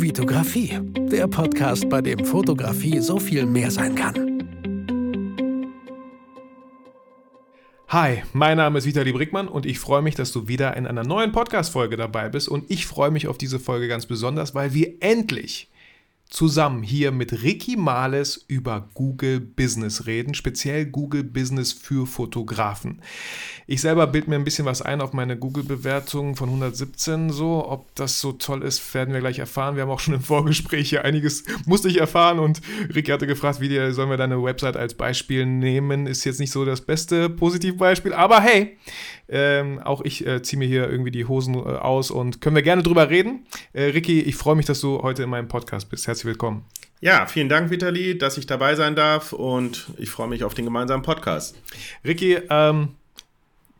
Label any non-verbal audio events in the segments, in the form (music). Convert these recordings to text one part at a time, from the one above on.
Vitografie, der Podcast, bei dem Fotografie so viel mehr sein kann. Hi, mein Name ist Vitali Brickmann und ich freue mich, dass du wieder in einer neuen Podcast-Folge dabei bist. Und ich freue mich auf diese Folge ganz besonders, weil wir endlich zusammen hier mit Ricky Males über Google Business reden, speziell Google Business für Fotografen. Ich selber bild mir ein bisschen was ein auf meine Google-Bewertung von 117 so. Ob das so toll ist, werden wir gleich erfahren. Wir haben auch schon im Vorgespräch hier einiges musste ich erfahren und Ricky hatte gefragt, wie dir, sollen wir deine Website als Beispiel nehmen? Ist jetzt nicht so das beste Positivbeispiel, aber hey, ähm, auch ich äh, ziehe mir hier irgendwie die Hosen äh, aus und können wir gerne drüber reden. Äh, Ricky, ich freue mich, dass du heute in meinem Podcast bist. Herzlich willkommen. Ja, vielen Dank, Vitali, dass ich dabei sein darf und ich freue mich auf den gemeinsamen Podcast. Ricky, ähm,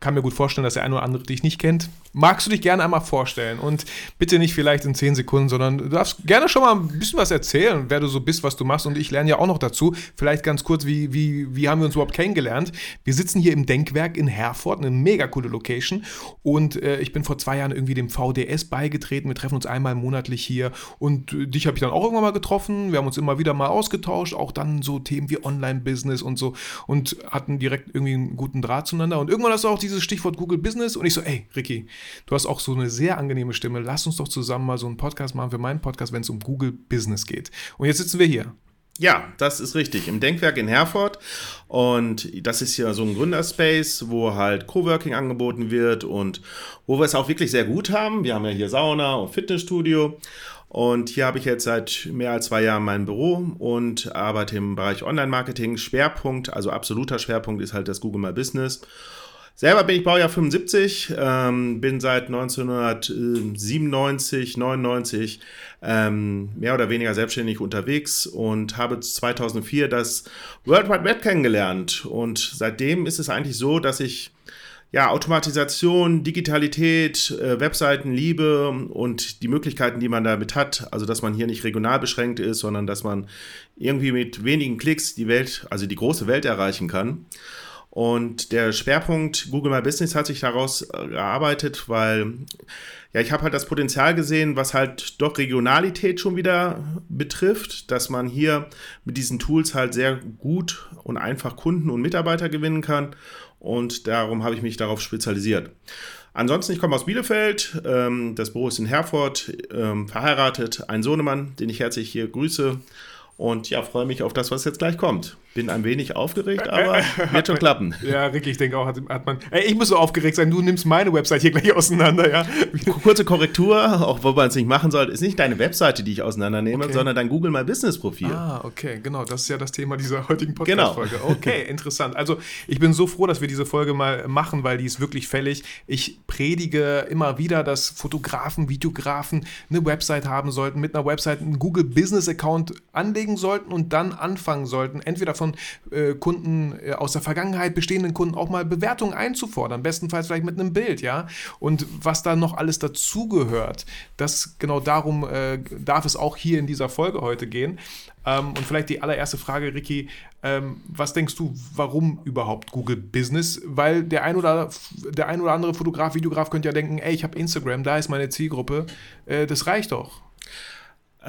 kann mir gut vorstellen, dass der eine oder andere dich nicht kennt. Magst du dich gerne einmal vorstellen? Und bitte nicht vielleicht in zehn Sekunden, sondern du darfst gerne schon mal ein bisschen was erzählen, wer du so bist, was du machst. Und ich lerne ja auch noch dazu. Vielleicht ganz kurz, wie, wie, wie haben wir uns überhaupt kennengelernt? Wir sitzen hier im Denkwerk in Herford, eine mega coole Location. Und äh, ich bin vor zwei Jahren irgendwie dem VDS beigetreten. Wir treffen uns einmal monatlich hier. Und äh, dich habe ich dann auch irgendwann mal getroffen. Wir haben uns immer wieder mal ausgetauscht. Auch dann so Themen wie Online-Business und so. Und hatten direkt irgendwie einen guten Draht zueinander. Und irgendwann hast du auch dieses Stichwort Google Business. Und ich so, ey, Ricky, Du hast auch so eine sehr angenehme Stimme. Lass uns doch zusammen mal so einen Podcast machen für meinen Podcast, wenn es um Google Business geht. Und jetzt sitzen wir hier. Ja, das ist richtig. Im Denkwerk in Herford. Und das ist ja so ein Gründerspace, wo halt Coworking angeboten wird und wo wir es auch wirklich sehr gut haben. Wir haben ja hier Sauna und Fitnessstudio. Und hier habe ich jetzt seit mehr als zwei Jahren mein Büro und arbeite im Bereich Online-Marketing. Schwerpunkt, also absoluter Schwerpunkt ist halt das Google My Business. Selber bin ich Baujahr 75, ähm, bin seit 1997, 99 ähm, mehr oder weniger selbstständig unterwegs und habe 2004 das World Wide Web kennengelernt. Und seitdem ist es eigentlich so, dass ich ja, Automatisation, Digitalität, äh, Webseiten liebe und die Möglichkeiten, die man damit hat, also dass man hier nicht regional beschränkt ist, sondern dass man irgendwie mit wenigen Klicks die Welt, also die große Welt erreichen kann. Und der Schwerpunkt Google My Business hat sich daraus äh, erarbeitet, weil ja, ich habe halt das Potenzial gesehen, was halt doch Regionalität schon wieder betrifft, dass man hier mit diesen Tools halt sehr gut und einfach Kunden und Mitarbeiter gewinnen kann. Und darum habe ich mich darauf spezialisiert. Ansonsten, ich komme aus Bielefeld, ähm, das Büro ist in Herford, ähm, verheiratet, ein Sohnemann, den ich herzlich hier grüße. Und ja, freue mich auf das, was jetzt gleich kommt. Bin ein wenig aufgeregt, (laughs) aber wird schon klappen. (laughs) Ja, Ricky, ich denke auch, hat, hat man. Ey, ich muss so aufgeregt sein, du nimmst meine Website hier gleich auseinander, ja. Kurze Korrektur, auch wo man es nicht machen soll, ist nicht deine Webseite, die ich auseinandernehme, okay. sondern dein Google My Business Profil. Ah, okay, genau. Das ist ja das Thema dieser heutigen genau. Podcast-Folge. Genau. (laughs) Okay, interessant. Also, ich bin so froh, dass wir diese Folge mal machen, weil die ist wirklich fällig. Ich predige immer wieder, dass Fotografen, Videografen eine Website haben sollten, mit einer Website einen Google Business Account anlegen sollten und dann anfangen sollten, entweder von äh, Kunden äh, aus der Vergangenheit, bestehenden Kunden auch mal Bewertungen einzufordern, bestenfalls vielleicht mit einem Bild, ja. Und was da noch alles dazugehört, das genau darum äh, darf es auch hier in dieser Folge heute gehen. Ähm, und vielleicht die allererste Frage, Ricky, ähm, was denkst du, warum überhaupt Google Business? Weil der ein oder, der ein oder andere Fotograf, Videograf könnte ja denken, ey, ich habe Instagram, da ist meine Zielgruppe, äh, das reicht doch.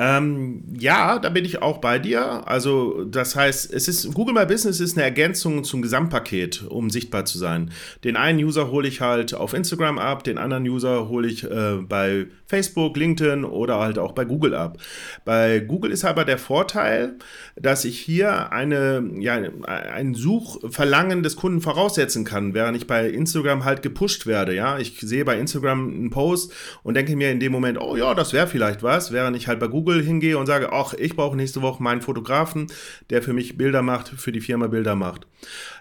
Ähm, ja, da bin ich auch bei dir. Also, das heißt, es ist Google My Business ist eine Ergänzung zum Gesamtpaket, um sichtbar zu sein. Den einen User hole ich halt auf Instagram ab, den anderen User hole ich äh, bei Facebook, LinkedIn oder halt auch bei Google ab. Bei Google ist aber der Vorteil, dass ich hier eine, ja, ein Suchverlangen des Kunden voraussetzen kann, während ich bei Instagram halt gepusht werde. Ja, ich sehe bei Instagram einen Post und denke mir in dem Moment, oh ja, das wäre vielleicht was, während ich halt bei Google Google hingehe und sage, ach, ich brauche nächste Woche meinen Fotografen, der für mich Bilder macht, für die Firma Bilder macht.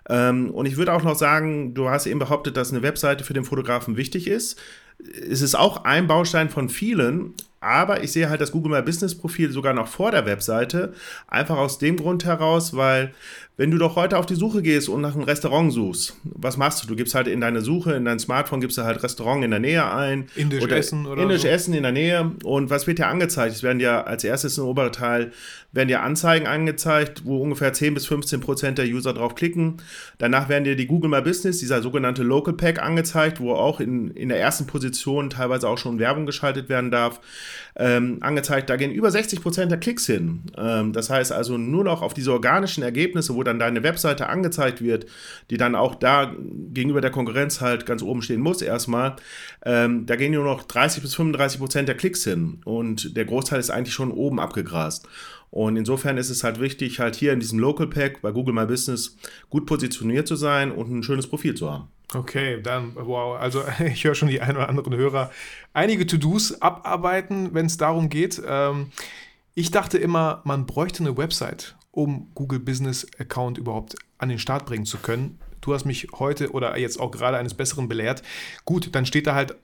Ähm, und ich würde auch noch sagen, du hast eben behauptet, dass eine Webseite für den Fotografen wichtig ist. Es ist auch ein Baustein von vielen, aber ich sehe halt das Google My Business Profil sogar noch vor der Webseite. Einfach aus dem Grund heraus, weil wenn du doch heute auf die Suche gehst und nach einem Restaurant suchst, was machst du? Du gibst halt in deine Suche, in dein Smartphone, gibst du halt Restaurant in der Nähe ein. Indisch oder Essen oder Indisch so. Essen in der Nähe. Und was wird dir angezeigt? Es werden ja als erstes im oberen Teil werden dir Anzeigen angezeigt, wo ungefähr 10 bis 15 Prozent der User drauf klicken. Danach werden dir die Google My Business, dieser sogenannte Local Pack angezeigt, wo auch in, in der ersten Position teilweise auch schon Werbung geschaltet werden darf. Ähm, angezeigt, da gehen über 60 Prozent der Klicks hin. Ähm, das heißt also nur noch auf diese organischen Ergebnisse, wo dann deine Webseite angezeigt wird, die dann auch da gegenüber der Konkurrenz halt ganz oben stehen muss erstmal, ähm, da gehen nur noch 30 bis 35 Prozent der Klicks hin und der Großteil ist eigentlich schon oben abgegrast. Und insofern ist es halt wichtig, halt hier in diesem Local Pack bei Google My Business gut positioniert zu sein und ein schönes Profil zu haben. Okay, dann, wow, also (laughs) ich höre schon die ein oder anderen Hörer einige To-Dos abarbeiten, wenn es darum geht. Ähm, ich dachte immer, man bräuchte eine Website, um Google Business Account überhaupt an den Start bringen zu können. Du hast mich heute oder jetzt auch gerade eines Besseren belehrt. Gut, dann steht da halt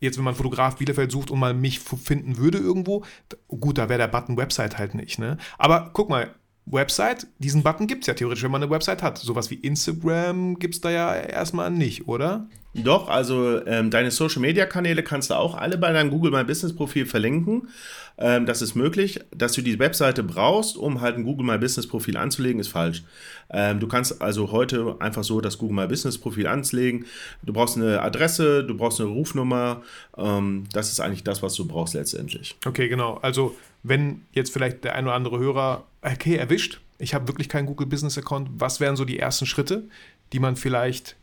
jetzt, wenn man Fotograf Bielefeld sucht und mal mich finden würde irgendwo, gut, da wäre der Button Website halt nicht, ne? Aber guck mal, Website, diesen Button gibt es ja theoretisch, wenn man eine Website hat. Sowas wie Instagram gibt es da ja erstmal nicht, oder? Doch, also ähm, deine Social Media Kanäle kannst du auch alle bei deinem Google My Business Profil verlinken. Ähm, das ist möglich. Dass du die Webseite brauchst, um halt ein Google My Business Profil anzulegen, ist falsch. Ähm, du kannst also heute einfach so das Google My Business Profil anlegen. Du brauchst eine Adresse, du brauchst eine Rufnummer. Ähm, das ist eigentlich das, was du brauchst letztendlich. Okay, genau. Also wenn jetzt vielleicht der ein oder andere Hörer, okay, erwischt, ich habe wirklich keinen Google Business Account, was wären so die ersten Schritte, die man vielleicht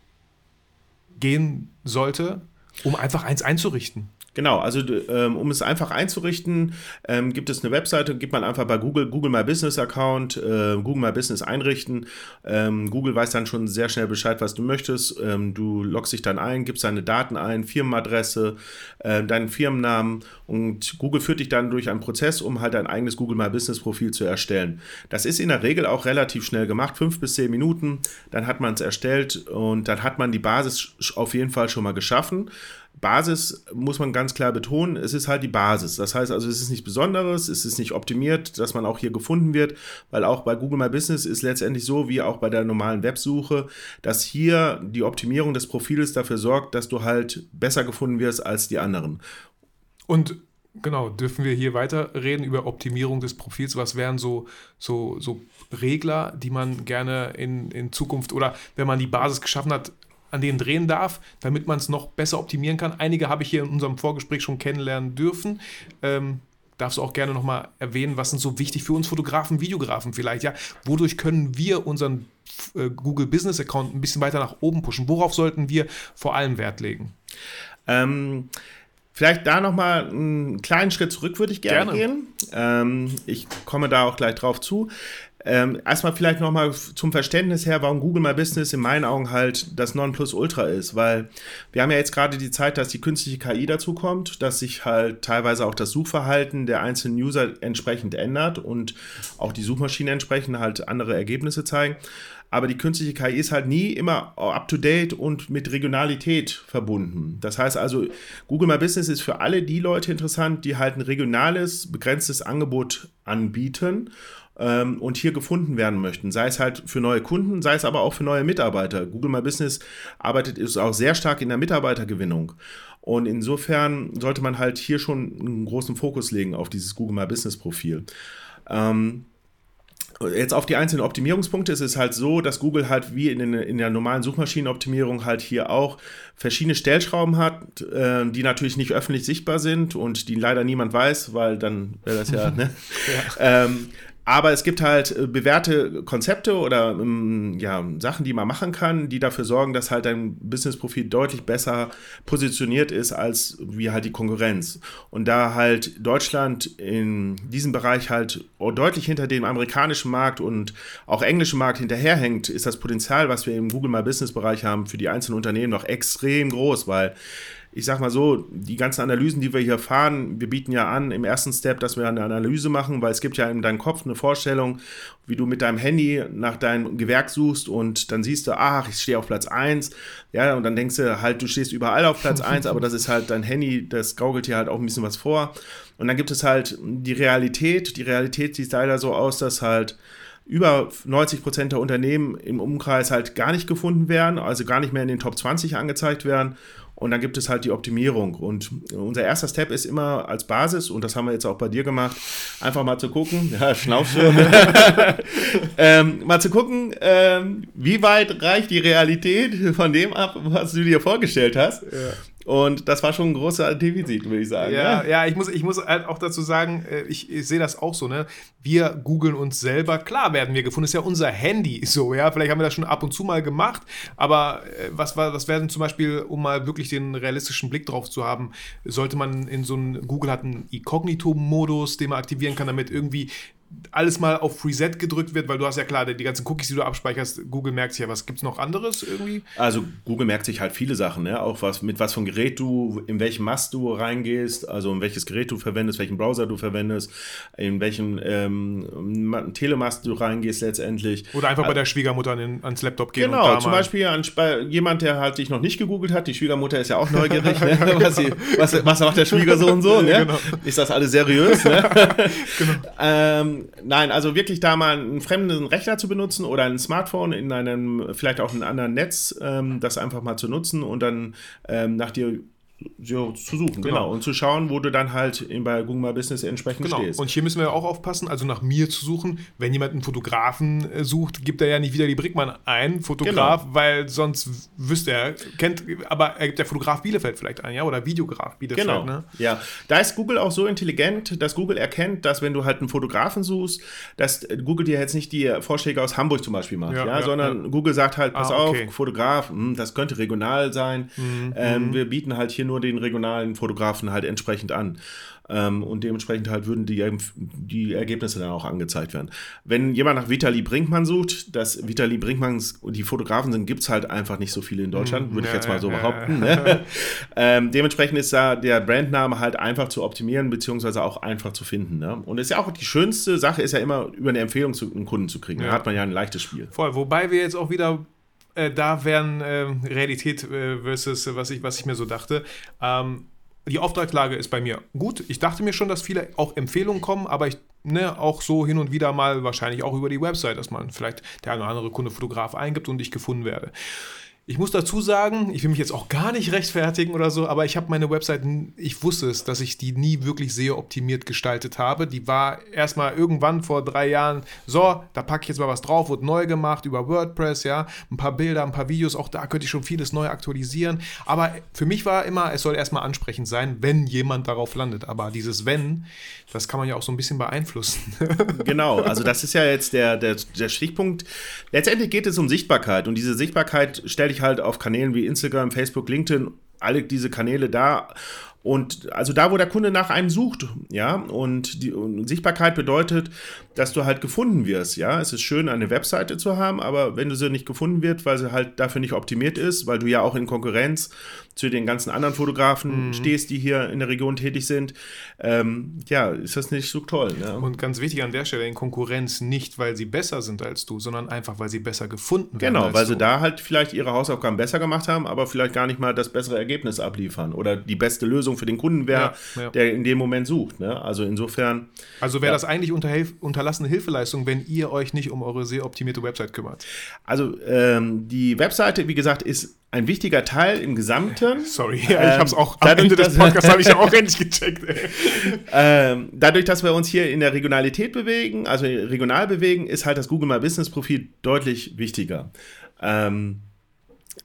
gehen sollte, um einfach eins einzurichten? Genau, also ähm, um es einfach einzurichten, ähm, gibt es eine Webseite, gibt man einfach bei Google Google My Business Account, äh, Google My Business einrichten. Ähm, Google weiß dann schon sehr schnell Bescheid, was du möchtest. Ähm, du loggst dich dann ein, gibst deine Daten ein, Firmenadresse, äh, deinen Firmennamen und Google führt dich dann durch einen Prozess, um halt ein eigenes Google My Business Profil zu erstellen. Das ist in der Regel auch relativ schnell gemacht, fünf bis zehn Minuten. Dann hat man es erstellt und dann hat man die Basis auf jeden Fall schon mal geschaffen. Basis muss man ganz klar betonen, es ist halt die Basis. Das heißt also, es ist nichts Besonderes, es ist nicht optimiert, dass man auch hier gefunden wird, weil auch bei Google My Business ist letztendlich so wie auch bei der normalen Websuche, dass hier die Optimierung des Profils dafür sorgt, dass du halt besser gefunden wirst als die anderen. Und genau, dürfen wir hier weiter reden über Optimierung des Profils? Was wären so, so, so Regler, die man gerne in, in Zukunft oder wenn man die Basis geschaffen hat, an denen drehen darf, damit man es noch besser optimieren kann. Einige habe ich hier in unserem Vorgespräch schon kennenlernen dürfen. Ähm, darfst du auch gerne nochmal erwähnen, was sind so wichtig für uns Fotografen, Videografen vielleicht, ja? Wodurch können wir unseren äh, Google Business Account ein bisschen weiter nach oben pushen? Worauf sollten wir vor allem Wert legen? Ähm, vielleicht da nochmal einen kleinen Schritt zurück würde ich gerne, gerne. gehen. Ähm, ich komme da auch gleich drauf zu. Ähm, erstmal vielleicht nochmal zum Verständnis her, warum Google My Business in meinen Augen halt das Nonplusultra ist, weil wir haben ja jetzt gerade die Zeit, dass die künstliche KI dazu kommt, dass sich halt teilweise auch das Suchverhalten der einzelnen User entsprechend ändert und auch die Suchmaschinen entsprechend halt andere Ergebnisse zeigen. Aber die künstliche KI ist halt nie immer up-to-date und mit Regionalität verbunden. Das heißt also, Google My Business ist für alle die Leute interessant, die halt ein regionales, begrenztes Angebot anbieten ähm, und hier gefunden werden möchten. Sei es halt für neue Kunden, sei es aber auch für neue Mitarbeiter. Google My Business arbeitet ist auch sehr stark in der Mitarbeitergewinnung. Und insofern sollte man halt hier schon einen großen Fokus legen auf dieses Google My Business Profil. Ähm, Jetzt auf die einzelnen Optimierungspunkte ist es halt so, dass Google halt wie in, den, in der normalen Suchmaschinenoptimierung halt hier auch verschiedene Stellschrauben hat, äh, die natürlich nicht öffentlich sichtbar sind und die leider niemand weiß, weil dann wäre das ja, (laughs) ne? ja. Ähm, aber es gibt halt äh, bewährte Konzepte oder ähm, ja, Sachen, die man machen kann, die dafür sorgen, dass halt dein Business-Profil deutlich besser positioniert ist als wie halt die Konkurrenz. Und da halt Deutschland in diesem Bereich halt deutlich hinter dem amerikanischen Markt und auch englischen Markt hinterherhängt, ist das Potenzial, was wir im Google My Business-Bereich haben, für die einzelnen Unternehmen noch extrem groß, weil ich sag mal so, die ganzen Analysen, die wir hier fahren, wir bieten ja an im ersten Step, dass wir eine Analyse machen, weil es gibt ja in deinem Kopf eine Vorstellung, wie du mit deinem Handy nach deinem Gewerk suchst und dann siehst du, ach, ich stehe auf Platz 1. Ja, und dann denkst du halt, du stehst überall auf Platz (laughs) 1, aber das ist halt dein Handy, das gaukelt dir halt auch ein bisschen was vor. Und dann gibt es halt die Realität. Die Realität sieht leider so aus, dass halt über 90 Prozent der Unternehmen im Umkreis halt gar nicht gefunden werden, also gar nicht mehr in den Top 20 angezeigt werden. Und dann gibt es halt die Optimierung. Und unser erster Step ist immer als Basis, und das haben wir jetzt auch bei dir gemacht, einfach mal zu gucken, (laughs) ja, Schnaufschuhe, (laughs) ähm, mal zu gucken, ähm, wie weit reicht die Realität von dem ab, was du dir vorgestellt hast. Ja. Und das war schon ein großer Defizit, würde ich sagen. Ja, ne? ja, ich, muss, ich muss halt auch dazu sagen, äh, ich, ich sehe das auch so, ne? Wir googeln uns selber, klar werden wir gefunden, ist ja unser Handy (laughs) so, ja. Vielleicht haben wir das schon ab und zu mal gemacht, aber äh, was, was werden zum Beispiel, um mal wirklich den realistischen Blick drauf zu haben, sollte man in so einen, Google hat einen Inkognito-Modus, den man aktivieren kann, damit irgendwie alles mal auf Reset gedrückt wird, weil du hast ja klar, die ganzen Cookies, die du abspeicherst, Google merkt sich ja, was gibt es noch anderes irgendwie? Also Google merkt sich halt viele Sachen, ne? auch was, mit was für ein Gerät du, in welchem Mast du reingehst, also in welches Gerät du verwendest, welchen Browser du verwendest, in welchen ähm, Telemast du reingehst letztendlich. Oder einfach bei der Schwiegermutter an, ans Laptop gehen. Genau, zum Beispiel an, jemand, der halt dich noch nicht gegoogelt hat, die Schwiegermutter ist ja auch (laughs) neugierig, ne? was, sie, was, was, macht der Schwiegersohn so, (laughs) ne? genau. ist das alles seriös? Ne? (laughs) genau. ähm, nein, also wirklich da mal einen fremden Rechner zu benutzen oder ein Smartphone in einem, vielleicht auch in einem anderen Netz, ähm, das einfach mal zu nutzen und dann ähm, nach dir zu suchen, genau. genau. Und zu schauen, wo du dann halt bei Google My Business entsprechend genau. stehst. Und hier müssen wir auch aufpassen, also nach mir zu suchen. Wenn jemand einen Fotografen äh, sucht, gibt er ja nicht wieder die Brickmann ein, Fotograf, genau. weil sonst wüsste er, kennt, aber er gibt der Fotograf Bielefeld vielleicht ein, ja, oder Videograf Bielefeld. Genau, ne? ja. Da ist Google auch so intelligent, dass Google erkennt, dass wenn du halt einen Fotografen suchst, dass Google dir jetzt nicht die Vorschläge aus Hamburg zum Beispiel macht, ja, ja, ja sondern ja. Google sagt halt, pass ah, okay. auf, Fotograf, mh, hm, das könnte regional sein. Mhm. Ähm, mhm. wir bieten halt hier nur den regionalen Fotografen halt entsprechend an. Ähm, und dementsprechend halt würden die, die Ergebnisse dann auch angezeigt werden. Wenn jemand nach Vitali Brinkmann sucht, dass Vitali Brinkmanns die Fotografen sind, gibt es halt einfach nicht so viele in Deutschland, würde ja, ich jetzt mal so ja, behaupten. Ja. Ne? (laughs) ähm, dementsprechend ist da der Brandname halt einfach zu optimieren, beziehungsweise auch einfach zu finden. Ne? Und ist ja auch die schönste Sache, ist ja immer über eine Empfehlung zu einem Kunden zu kriegen. Da hat man ja ein leichtes Spiel. Voll, wobei wir jetzt auch wieder äh, da wären äh, Realität äh, versus was ich, was ich mir so dachte. Ähm, die Auftragslage ist bei mir gut. Ich dachte mir schon, dass viele auch Empfehlungen kommen, aber ich ne, auch so hin und wieder mal wahrscheinlich auch über die Website, dass man vielleicht der eine oder andere Kunde Fotograf eingibt und ich gefunden werde. Ich muss dazu sagen, ich will mich jetzt auch gar nicht rechtfertigen oder so, aber ich habe meine Website, ich wusste es, dass ich die nie wirklich sehr optimiert gestaltet habe. Die war erstmal irgendwann vor drei Jahren, so, da packe ich jetzt mal was drauf, wurde neu gemacht über WordPress, ja, ein paar Bilder, ein paar Videos, auch da könnte ich schon vieles neu aktualisieren. Aber für mich war immer, es soll erstmal ansprechend sein, wenn jemand darauf landet. Aber dieses Wenn, das kann man ja auch so ein bisschen beeinflussen. (laughs) genau, also das ist ja jetzt der, der, der Stichpunkt. Letztendlich geht es um Sichtbarkeit und diese Sichtbarkeit stelle ich ich halt auf Kanälen wie Instagram, Facebook, LinkedIn, alle diese Kanäle da und also da, wo der Kunde nach einem sucht, ja, und die und Sichtbarkeit bedeutet, dass du halt gefunden wirst, ja. Es ist schön, eine Webseite zu haben, aber wenn du sie nicht gefunden wird, weil sie halt dafür nicht optimiert ist, weil du ja auch in Konkurrenz zu den ganzen anderen Fotografen mhm. stehst, die hier in der Region tätig sind, ähm, ja, ist das nicht so toll. Ne? Und ganz wichtig an der Stelle, in Konkurrenz nicht, weil sie besser sind als du, sondern einfach, weil sie besser gefunden werden. Genau, weil du. sie da halt vielleicht ihre Hausaufgaben besser gemacht haben, aber vielleicht gar nicht mal das bessere Ergebnis abliefern oder die beste Lösung für den Kunden wäre, ja, ja. der in dem Moment sucht. Ne? Also insofern. Also wäre ja. das eigentlich unter, unterlassene Hilfeleistung, wenn ihr euch nicht um eure sehr optimierte Website kümmert? Also ähm, die Webseite, wie gesagt, ist ein wichtiger Teil im Gesamten. Sorry, ja, ich habe es auch am Ende des Podcasts habe ich auch endlich gecheckt. (laughs) Ähm, dadurch, dass wir uns hier in der Regionalität bewegen, also regional bewegen, ist halt das Google My Business Profil deutlich wichtiger. Ähm,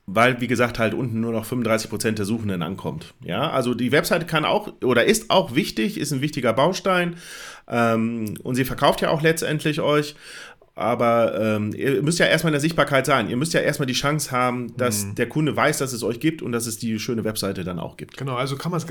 weil, wie gesagt, halt unten nur noch 35% der Suchenden ankommt. Ja, also die Webseite kann auch oder ist auch wichtig, ist ein wichtiger Baustein ähm, und sie verkauft ja auch letztendlich euch aber ähm, ihr müsst ja erstmal in der Sichtbarkeit sein. Ihr müsst ja erstmal die Chance haben, dass mhm. der Kunde weiß, dass es euch gibt und dass es die schöne Webseite dann auch gibt. Genau, also kann man es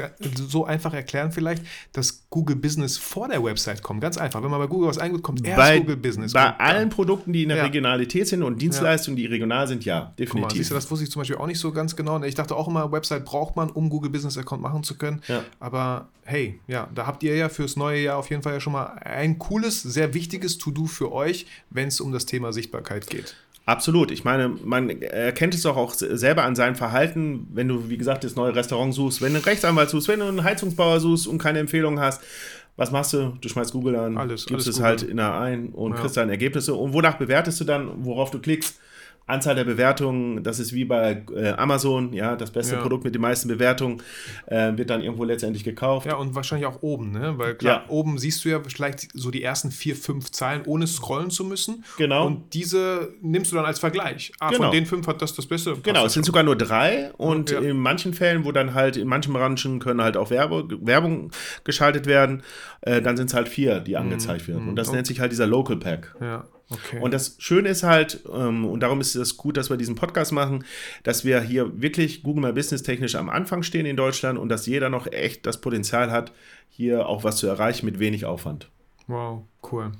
so einfach erklären vielleicht, dass Google Business vor der Website kommt. Ganz einfach. Wenn man bei Google was eingibt, kommt erst bei, Google Business. Bei allen. Produkten, die in der ja. Regionalität sind und Dienstleistungen, die regional sind, ja, definitiv. Mal, siehst du, das wusste ich zum Beispiel auch nicht so ganz genau. Ich dachte auch immer, Website braucht man, um Google Business Account machen zu können. Ja. Aber hey, ja, da habt ihr ja fürs neue Jahr auf jeden Fall ja schon mal ein cooles, sehr wichtiges To-Do für euch, wenn es um das Thema Sichtbarkeit geht. Absolut. Ich meine, man erkennt es doch auch selber an seinem Verhalten, wenn du, wie gesagt, das neue Restaurant suchst, wenn du einen Rechtsanwalt suchst, wenn du einen Heizungsbauer suchst und keine Empfehlung hast. Was machst du? Du schmeißt Google an, alles, gibst alles es halt in der ein und ja. kriegst dann Ergebnisse. Und wonach bewertest du dann, worauf du klickst? Anzahl der Bewertungen, das ist wie bei äh, Amazon, ja, das beste ja. Produkt mit den meisten Bewertungen äh, wird dann irgendwo letztendlich gekauft. Ja, und wahrscheinlich auch oben, ne? Weil klar, ja. oben siehst du ja vielleicht so die ersten vier, fünf Zeilen, ohne scrollen zu müssen. Genau. Und diese nimmst du dann als Vergleich. Ah, genau. von den fünf hat das das Beste. Genau, es sind sogar nur drei und ja. in manchen Fällen, wo dann halt, in manchen Branchen können halt auch Werbe, Werbung geschaltet werden, äh, dann sind es halt vier, die angezeigt mhm. werden. Und das mhm. nennt sich halt dieser Local Pack. Ja. Okay. Und das Schöne ist halt, ähm, und darum ist es gut, dass wir diesen Podcast machen, dass wir hier wirklich Google My Business technisch am Anfang stehen in Deutschland und dass jeder noch echt das Potenzial hat, hier auch was zu erreichen mit wenig Aufwand. Wow, cool.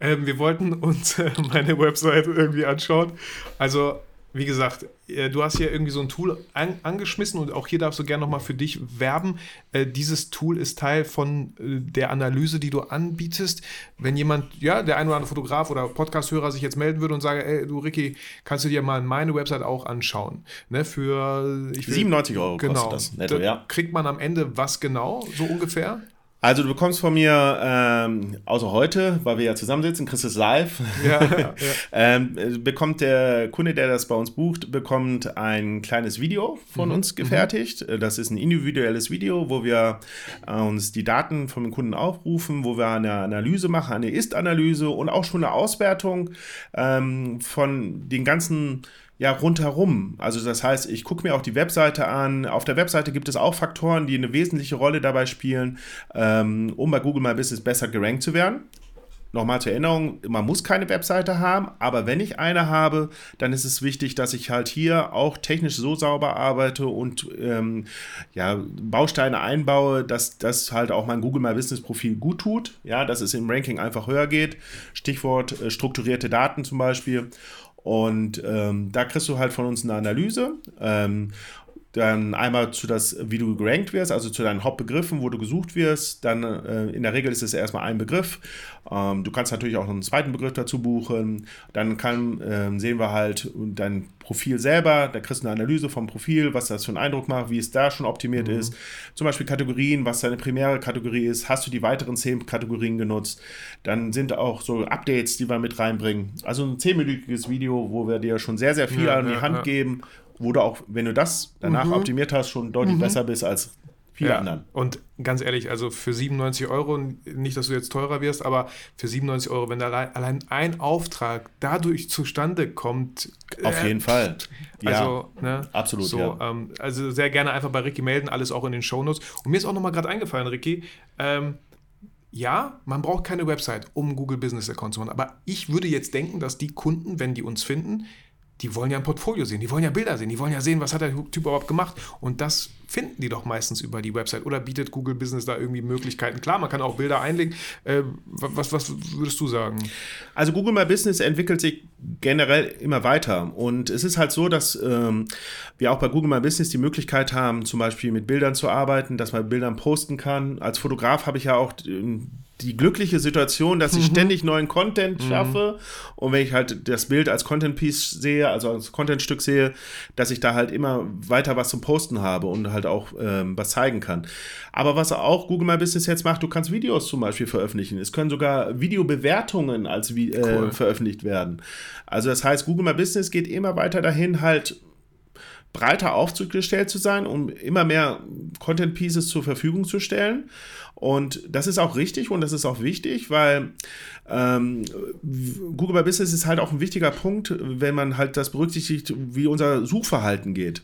Ähm, wir wollten uns äh, meine Website irgendwie anschauen. Also wie gesagt, äh, du hast hier irgendwie so ein Tool an, angeschmissen und auch hier darfst du gerne nochmal für dich werben. Äh, dieses Tool ist Teil von äh, der Analyse, die du anbietest. Wenn jemand, ja, der ein oder andere Fotograf oder Podcast-Hörer sich jetzt melden würde und sage, ey, du Ricky, kannst du dir mal meine Website auch anschauen? Ne, für ich will, 97 Euro genau, kostet das netto, ja. Kriegt man am Ende was genau, so ungefähr? Also du bekommst von mir, ähm, außer heute, weil wir ja zusammensitzen, kriegst es live, ja, ja. (laughs) ähm, bekommt der Kunde, der das bei uns bucht, bekommt ein kleines Video von mhm. uns gefertigt. Mhm. Das ist ein individuelles Video, wo wir äh, uns die Daten von dem Kunden aufrufen, wo wir eine Analyse machen, eine Ist-Analyse und auch schon eine Auswertung ähm, von den ganzen ja, rundherum. Also das heißt, ich gucke mir auch die Webseite an. Auf der Webseite gibt es auch Faktoren, die eine wesentliche Rolle dabei spielen, ähm, um bei Google My Business besser gerankt zu werden. Nochmal zur Erinnerung, man muss keine Webseite haben, aber wenn ich eine habe, dann ist es wichtig, dass ich halt hier auch technisch so sauber arbeite und ähm, ja, Bausteine einbaue, dass das halt auch mein Google My Business Profil gut tut, ja, dass es im Ranking einfach höher geht. Stichwort äh, strukturierte Daten zum Beispiel. Und ähm, da kriegst du halt von uns eine Analyse. Ähm, dann einmal zu das, wie du gerankt wirst, also zu deinen Hauptbegriffen, wo du gesucht wirst. Dann äh, in der Regel ist es erstmal ein Begriff. Ähm, du kannst natürlich auch noch einen zweiten Begriff dazu buchen. Dann kann, äh, sehen wir halt dein Profil selber. Da kriegst du eine Analyse vom Profil, was das für einen Eindruck macht, wie es da schon optimiert mhm. ist. Zum Beispiel Kategorien, was deine primäre Kategorie ist. Hast du die weiteren zehn Kategorien genutzt? Dann sind auch so Updates, die wir mit reinbringen. Also ein zehnminütiges Video, wo wir dir schon sehr, sehr viel ja, an die ja, Hand ja. geben wo du auch, wenn du das danach mhm. optimiert hast, schon deutlich mhm. besser bist als viele ja. anderen. Und ganz ehrlich, also für 97 Euro, nicht, dass du jetzt teurer wirst, aber für 97 Euro, wenn da allein ein Auftrag dadurch zustande kommt. Auf äh, jeden Fall. Ja, also, ne, absolut. So, ja. ähm, also sehr gerne einfach bei Ricky melden, alles auch in den Shownotes. Und mir ist auch nochmal gerade eingefallen, Ricky, ähm, ja, man braucht keine Website, um einen Google Business Account zu machen. Aber ich würde jetzt denken, dass die Kunden, wenn die uns finden, die wollen ja ein Portfolio sehen, die wollen ja Bilder sehen, die wollen ja sehen, was hat der Typ überhaupt gemacht. Und das finden die doch meistens über die Website. Oder bietet Google Business da irgendwie Möglichkeiten? Klar, man kann auch Bilder einlegen. Äh, was, was würdest du sagen? Also Google My Business entwickelt sich generell immer weiter. Und es ist halt so, dass ähm, wir auch bei Google My Business die Möglichkeit haben, zum Beispiel mit Bildern zu arbeiten, dass man Bildern posten kann. Als Fotograf habe ich ja auch ähm, die glückliche Situation, dass ich mhm. ständig neuen Content mhm. schaffe und wenn ich halt das Bild als Content Piece sehe, also als Content Stück sehe, dass ich da halt immer weiter was zum Posten habe und halt auch ähm, was zeigen kann. Aber was auch Google My Business jetzt macht, du kannst Videos zum Beispiel veröffentlichen. Es können sogar Videobewertungen als äh, cool. veröffentlicht werden. Also das heißt, Google My Business geht immer weiter dahin, halt breiter aufgestellt zu sein, um immer mehr Content Pieces zur Verfügung zu stellen. Und das ist auch richtig und das ist auch wichtig, weil ähm, Google My Business ist halt auch ein wichtiger Punkt, wenn man halt das berücksichtigt, wie unser Suchverhalten geht.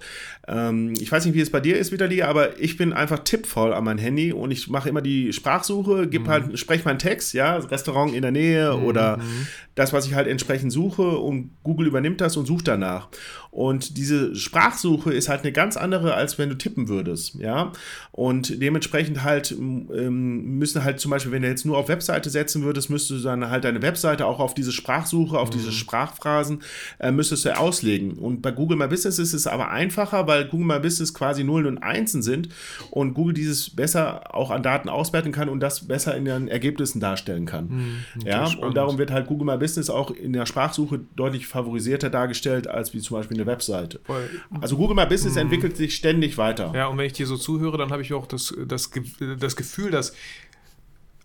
Ähm, ich weiß nicht, wie es bei dir ist, Vitali, aber ich bin einfach tippvoll an mein Handy und ich mache immer die Sprachsuche, gebe mhm. halt, spreche meinen Text, ja, Restaurant in der Nähe mhm. oder das, was ich halt entsprechend suche und Google übernimmt das und sucht danach. Und diese Sprachsuche ist halt eine ganz andere, als wenn du tippen würdest, ja. Und dementsprechend halt ähm, müssen halt zum Beispiel, wenn du jetzt nur auf Webseite setzen würdest, müsstest du dann halt deine Webseite auch auf diese Sprachsuche, auf mhm. diese Sprachphrasen, äh, müsstest du auslegen. Und bei Google My Business ist es aber einfacher, weil Google My Business quasi Nullen und Einsen sind und Google dieses besser auch an Daten auswerten kann und das besser in den Ergebnissen darstellen kann. Mhm, ja, und darum wird halt Google My Business auch in der Sprachsuche deutlich favorisierter dargestellt als wie zum Beispiel eine Webseite. Also Google My Business mhm. entwickelt sich ständig weiter. Ja, und wenn ich dir so zuhöre, dann habe ich auch das, das, das Gefühl, dass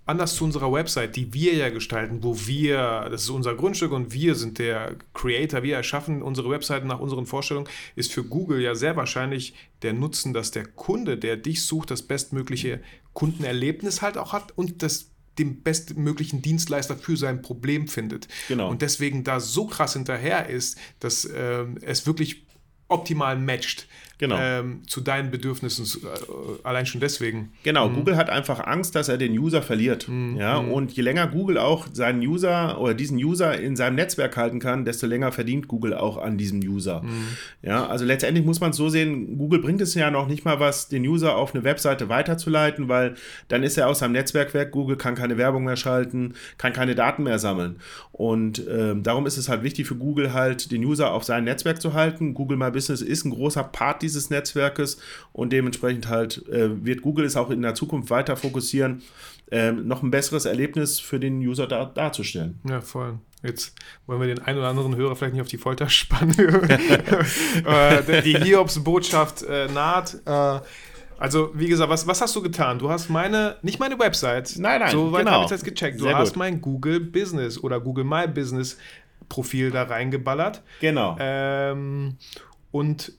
anders zu unserer Website, die wir ja gestalten, wo wir, das ist unser Grundstück und wir sind der Creator, wir erschaffen unsere Webseiten nach unseren Vorstellungen, ist für Google ja sehr wahrscheinlich der Nutzen, dass der Kunde, der dich sucht, das bestmögliche Kundenerlebnis halt auch hat und das den bestmöglichen Dienstleister für sein Problem findet. Genau. Und deswegen da so krass hinterher ist, dass äh, es wirklich optimal matcht genau. ähm, zu deinen Bedürfnissen, äh, allein schon deswegen. Genau, mhm. Google hat einfach Angst, dass er den User verliert. Mhm. Ja, mhm. und je länger Google auch seinen User oder diesen User in seinem Netzwerk halten kann, desto länger verdient Google auch an diesem User. Mhm. Ja, also letztendlich muss man es so sehen, Google bringt es ja noch nicht mal was, den User auf eine Webseite weiterzuleiten, weil dann ist er aus seinem Netzwerk weg, Google kann keine Werbung mehr schalten, kann keine Daten mehr sammeln. Und ähm, darum ist es halt wichtig für Google halt, den User auf sein Netzwerk zu halten. Google My Business ist ein großer Part dieses Netzwerkes und dementsprechend halt äh, wird Google es auch in der Zukunft weiter fokussieren, äh, noch ein besseres Erlebnis für den User dar darzustellen. Ja, voll. Jetzt wollen wir den einen oder anderen Hörer vielleicht nicht auf die Folter spannen. (laughs) Äh, die Hiobs-Botschaft äh, naht. Äh, also, wie gesagt, was, was hast du getan? Du hast meine, nicht meine Website. Nein, nein, so weit genau. habe ich das gecheckt. Du Sehr hast gut. mein Google Business oder Google My Business Profil da reingeballert. Genau. Ähm, und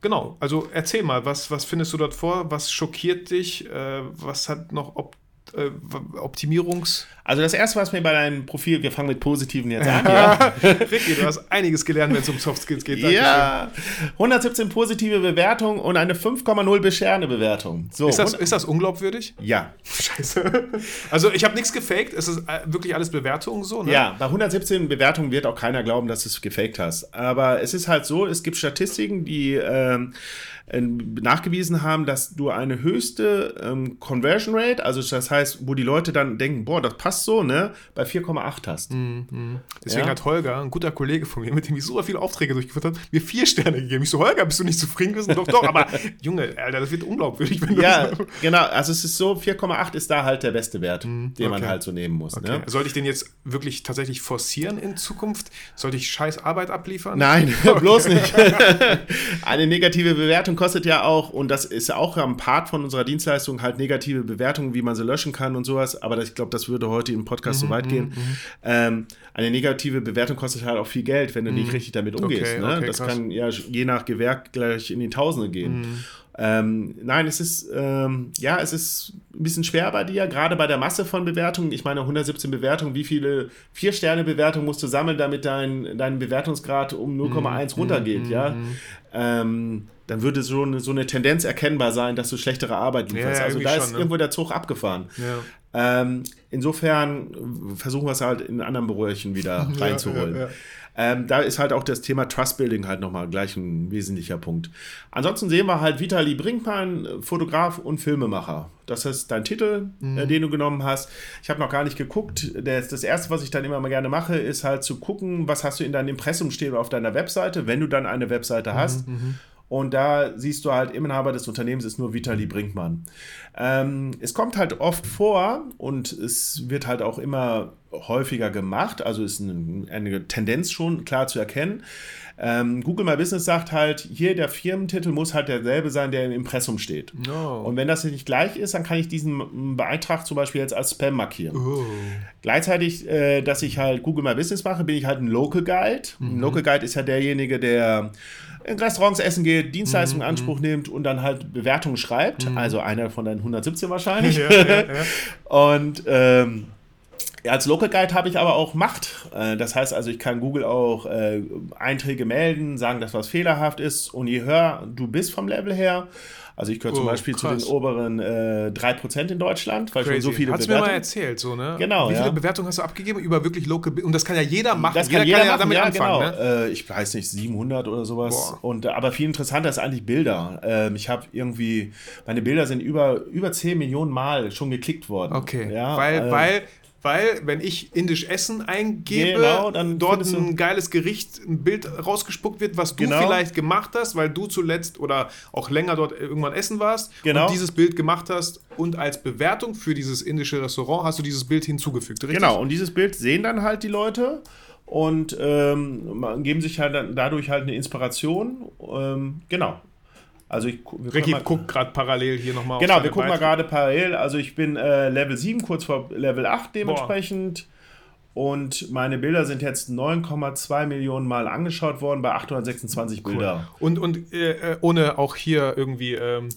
Genau, also erzähl mal, was, was findest du dort vor? Was schockiert dich? Äh, was hat noch Op äh, Optimierungs... Also das erste, was mir bei deinem Profil, wir fangen mit Positiven jetzt an. (laughs) ja. Ricky, du hast einiges gelernt, wenn es um Soft Skills geht. Dankeschön. Ja, 117 positive Bewertungen und eine 5,0 bescherne Bewertung. So, ist, das, ist das unglaubwürdig? Ja. Scheiße. Also ich habe nichts gefaked, es ist äh, wirklich alles Bewertungen so, ne? Ja, bei 117 Bewertungen wird auch keiner glauben, dass du es gefaked hast. Aber es ist halt so, es gibt Statistiken, die ähm, äh, nachgewiesen haben, dass du eine höchste ähm, Conversion Rate, also das heißt, wo die Leute dann denken, boah, das passt so, ne, bei 4,8 hast. Mm, mm. Deswegen ja? hat Holger, ein guter Kollege von mir, mit dem ich super viele Aufträge durchgeführt habe, mir vier Sterne gegeben. Ich so, Holger, bist du nicht zufrieden gewesen? Doch, doch, aber (laughs) Junge, Alter, das wird unglaubwürdig, wenn du Ja, genau, also es ist so, 4,8 ist da halt der beste Wert, mm, den okay. man halt so nehmen muss. Okay. Ne? Sollte ich den jetzt wirklich tatsächlich forcieren in Zukunft? Sollte ich scheiß Arbeit abliefern? Nein, (laughs) okay. bloß nicht. (laughs) Eine negative Bewertung kostet ja auch, und das ist ja auch ein Part von unserer Dienstleistung, halt negative Bewertungen, wie man sie löschen kann und sowas. Aber ich glaube, das würde heute im Podcast mhm, so weit gehen. Mhm, mhm. Ähm, eine negative Bewertung kostet halt auch viel Geld, wenn du nicht richtig damit umgehst. Ne? das kann ja je nach Gewerk gleich in die Tausende gehen. Ähm, nein, es ist, ähm, ja, es ist ein bisschen schwer bei dir, gerade bei der Masse von Bewertungen. Ich meine, 117 Bewertungen, wie viele Vier-Sterne-Bewertungen musst du sammeln, damit dein, dein Bewertungsgrad um 0,1 runtergeht, mm, ja? Ähm, dann würde so eine, so eine Tendenz erkennbar sein, dass du schlechtere Arbeit lieferst. Ja, also da schon, ist ne? irgendwo der Zug abgefahren. Ja. Ähm, insofern versuchen wir es halt in anderen Bereichen wieder reinzuholen. (laughs) Ja, ähm, da ist halt auch das Thema Trust Building halt nochmal gleich ein wesentlicher Punkt. Ansonsten sehen wir halt Vitali Brinkmann, Fotograf und Filmemacher. Das ist dein Titel, äh, mhm. äh, den du genommen hast. Ich habe noch gar nicht geguckt. Das, das, erste, was ich dann immer mal gerne mache, ist halt zu gucken, was hast du in deinem Impressum stehen auf deiner Webseite, wenn du dann eine Webseite hast. Mhm, mhm. Und da siehst du halt, Inhaber des Unternehmens ist nur Vitali Brinkmann. Ähm, es kommt halt oft vor und es wird halt auch immer häufiger gemacht, also ist eine, eine Tendenz schon klar zu erkennen. Ähm, Google My Business sagt halt, hier der Firmentitel muss halt derselbe sein, der im Impressum steht. No. Und wenn das nicht gleich ist, dann kann ich diesen Beitrag zum Beispiel jetzt als Spam markieren. Oh. Gleichzeitig, äh, dass ich halt Google My Business mache, bin ich halt ein Local Guide. Mhm. Ein Local Guide ist ja derjenige, der in Restaurants essen geht, Dienstleistungen in mhm, Anspruch mhm. nimmt und dann halt Bewertungen schreibt. Mhm. Also einer von deinen 117 wahrscheinlich. (laughs) Ja, ja, ja. und ähm, als Local Guide habe ich aber auch Macht. Äh, das heißt also, ich kann Google auch äh, Einträge melden, sagen, dass was fehlerhaft ist. Und je höher du bist vom Level her, also ich gehöre oh, zum Beispiel krass. zu den oberen äh, 3% in Deutschland, weil Crazy. schon so viele Hast Bewertungen... Hast mir mal erzählt, so, ne? Genau, Wie viele ja. Bewertungen hast du abgegeben über wirklich Local... Und das kann ja jeder machen. Das kann jeder, jeder kann ja damit ja, anfangen, genau. ne? Äh, ich weiß nicht, 700 oder sowas. Und, äh, aber viel interessanter ist eigentlich Bilder. Ähm, ich habe irgendwie... Meine Bilder sind über, über 10 Millionen Mal schon geklickt worden. Okay, ja, weil, äh, weil weil, wenn ich indisch Essen eingebe, genau, dann dort ein geiles Gericht, ein Bild rausgespuckt wird, was du genau. vielleicht gemacht hast, weil du zuletzt oder auch länger dort irgendwann essen warst genau. und dieses Bild gemacht hast und als Bewertung für dieses indische Restaurant hast du dieses Bild hinzugefügt. Richtig? Genau, und dieses Bild sehen dann halt die Leute und ähm, geben sich halt dadurch halt eine Inspiration. Ähm, genau. Also ich, Ricky guckt gerade parallel hier nochmal Genau, wir gucken mal gerade parallel. Also ich bin äh, Level 7, kurz vor Level 8 dementsprechend. Boah. Und meine Bilder sind jetzt 9,2 Millionen Mal angeschaut worden bei 826 cool. Bilder. Und, und äh, äh, ohne auch hier irgendwie. Ähm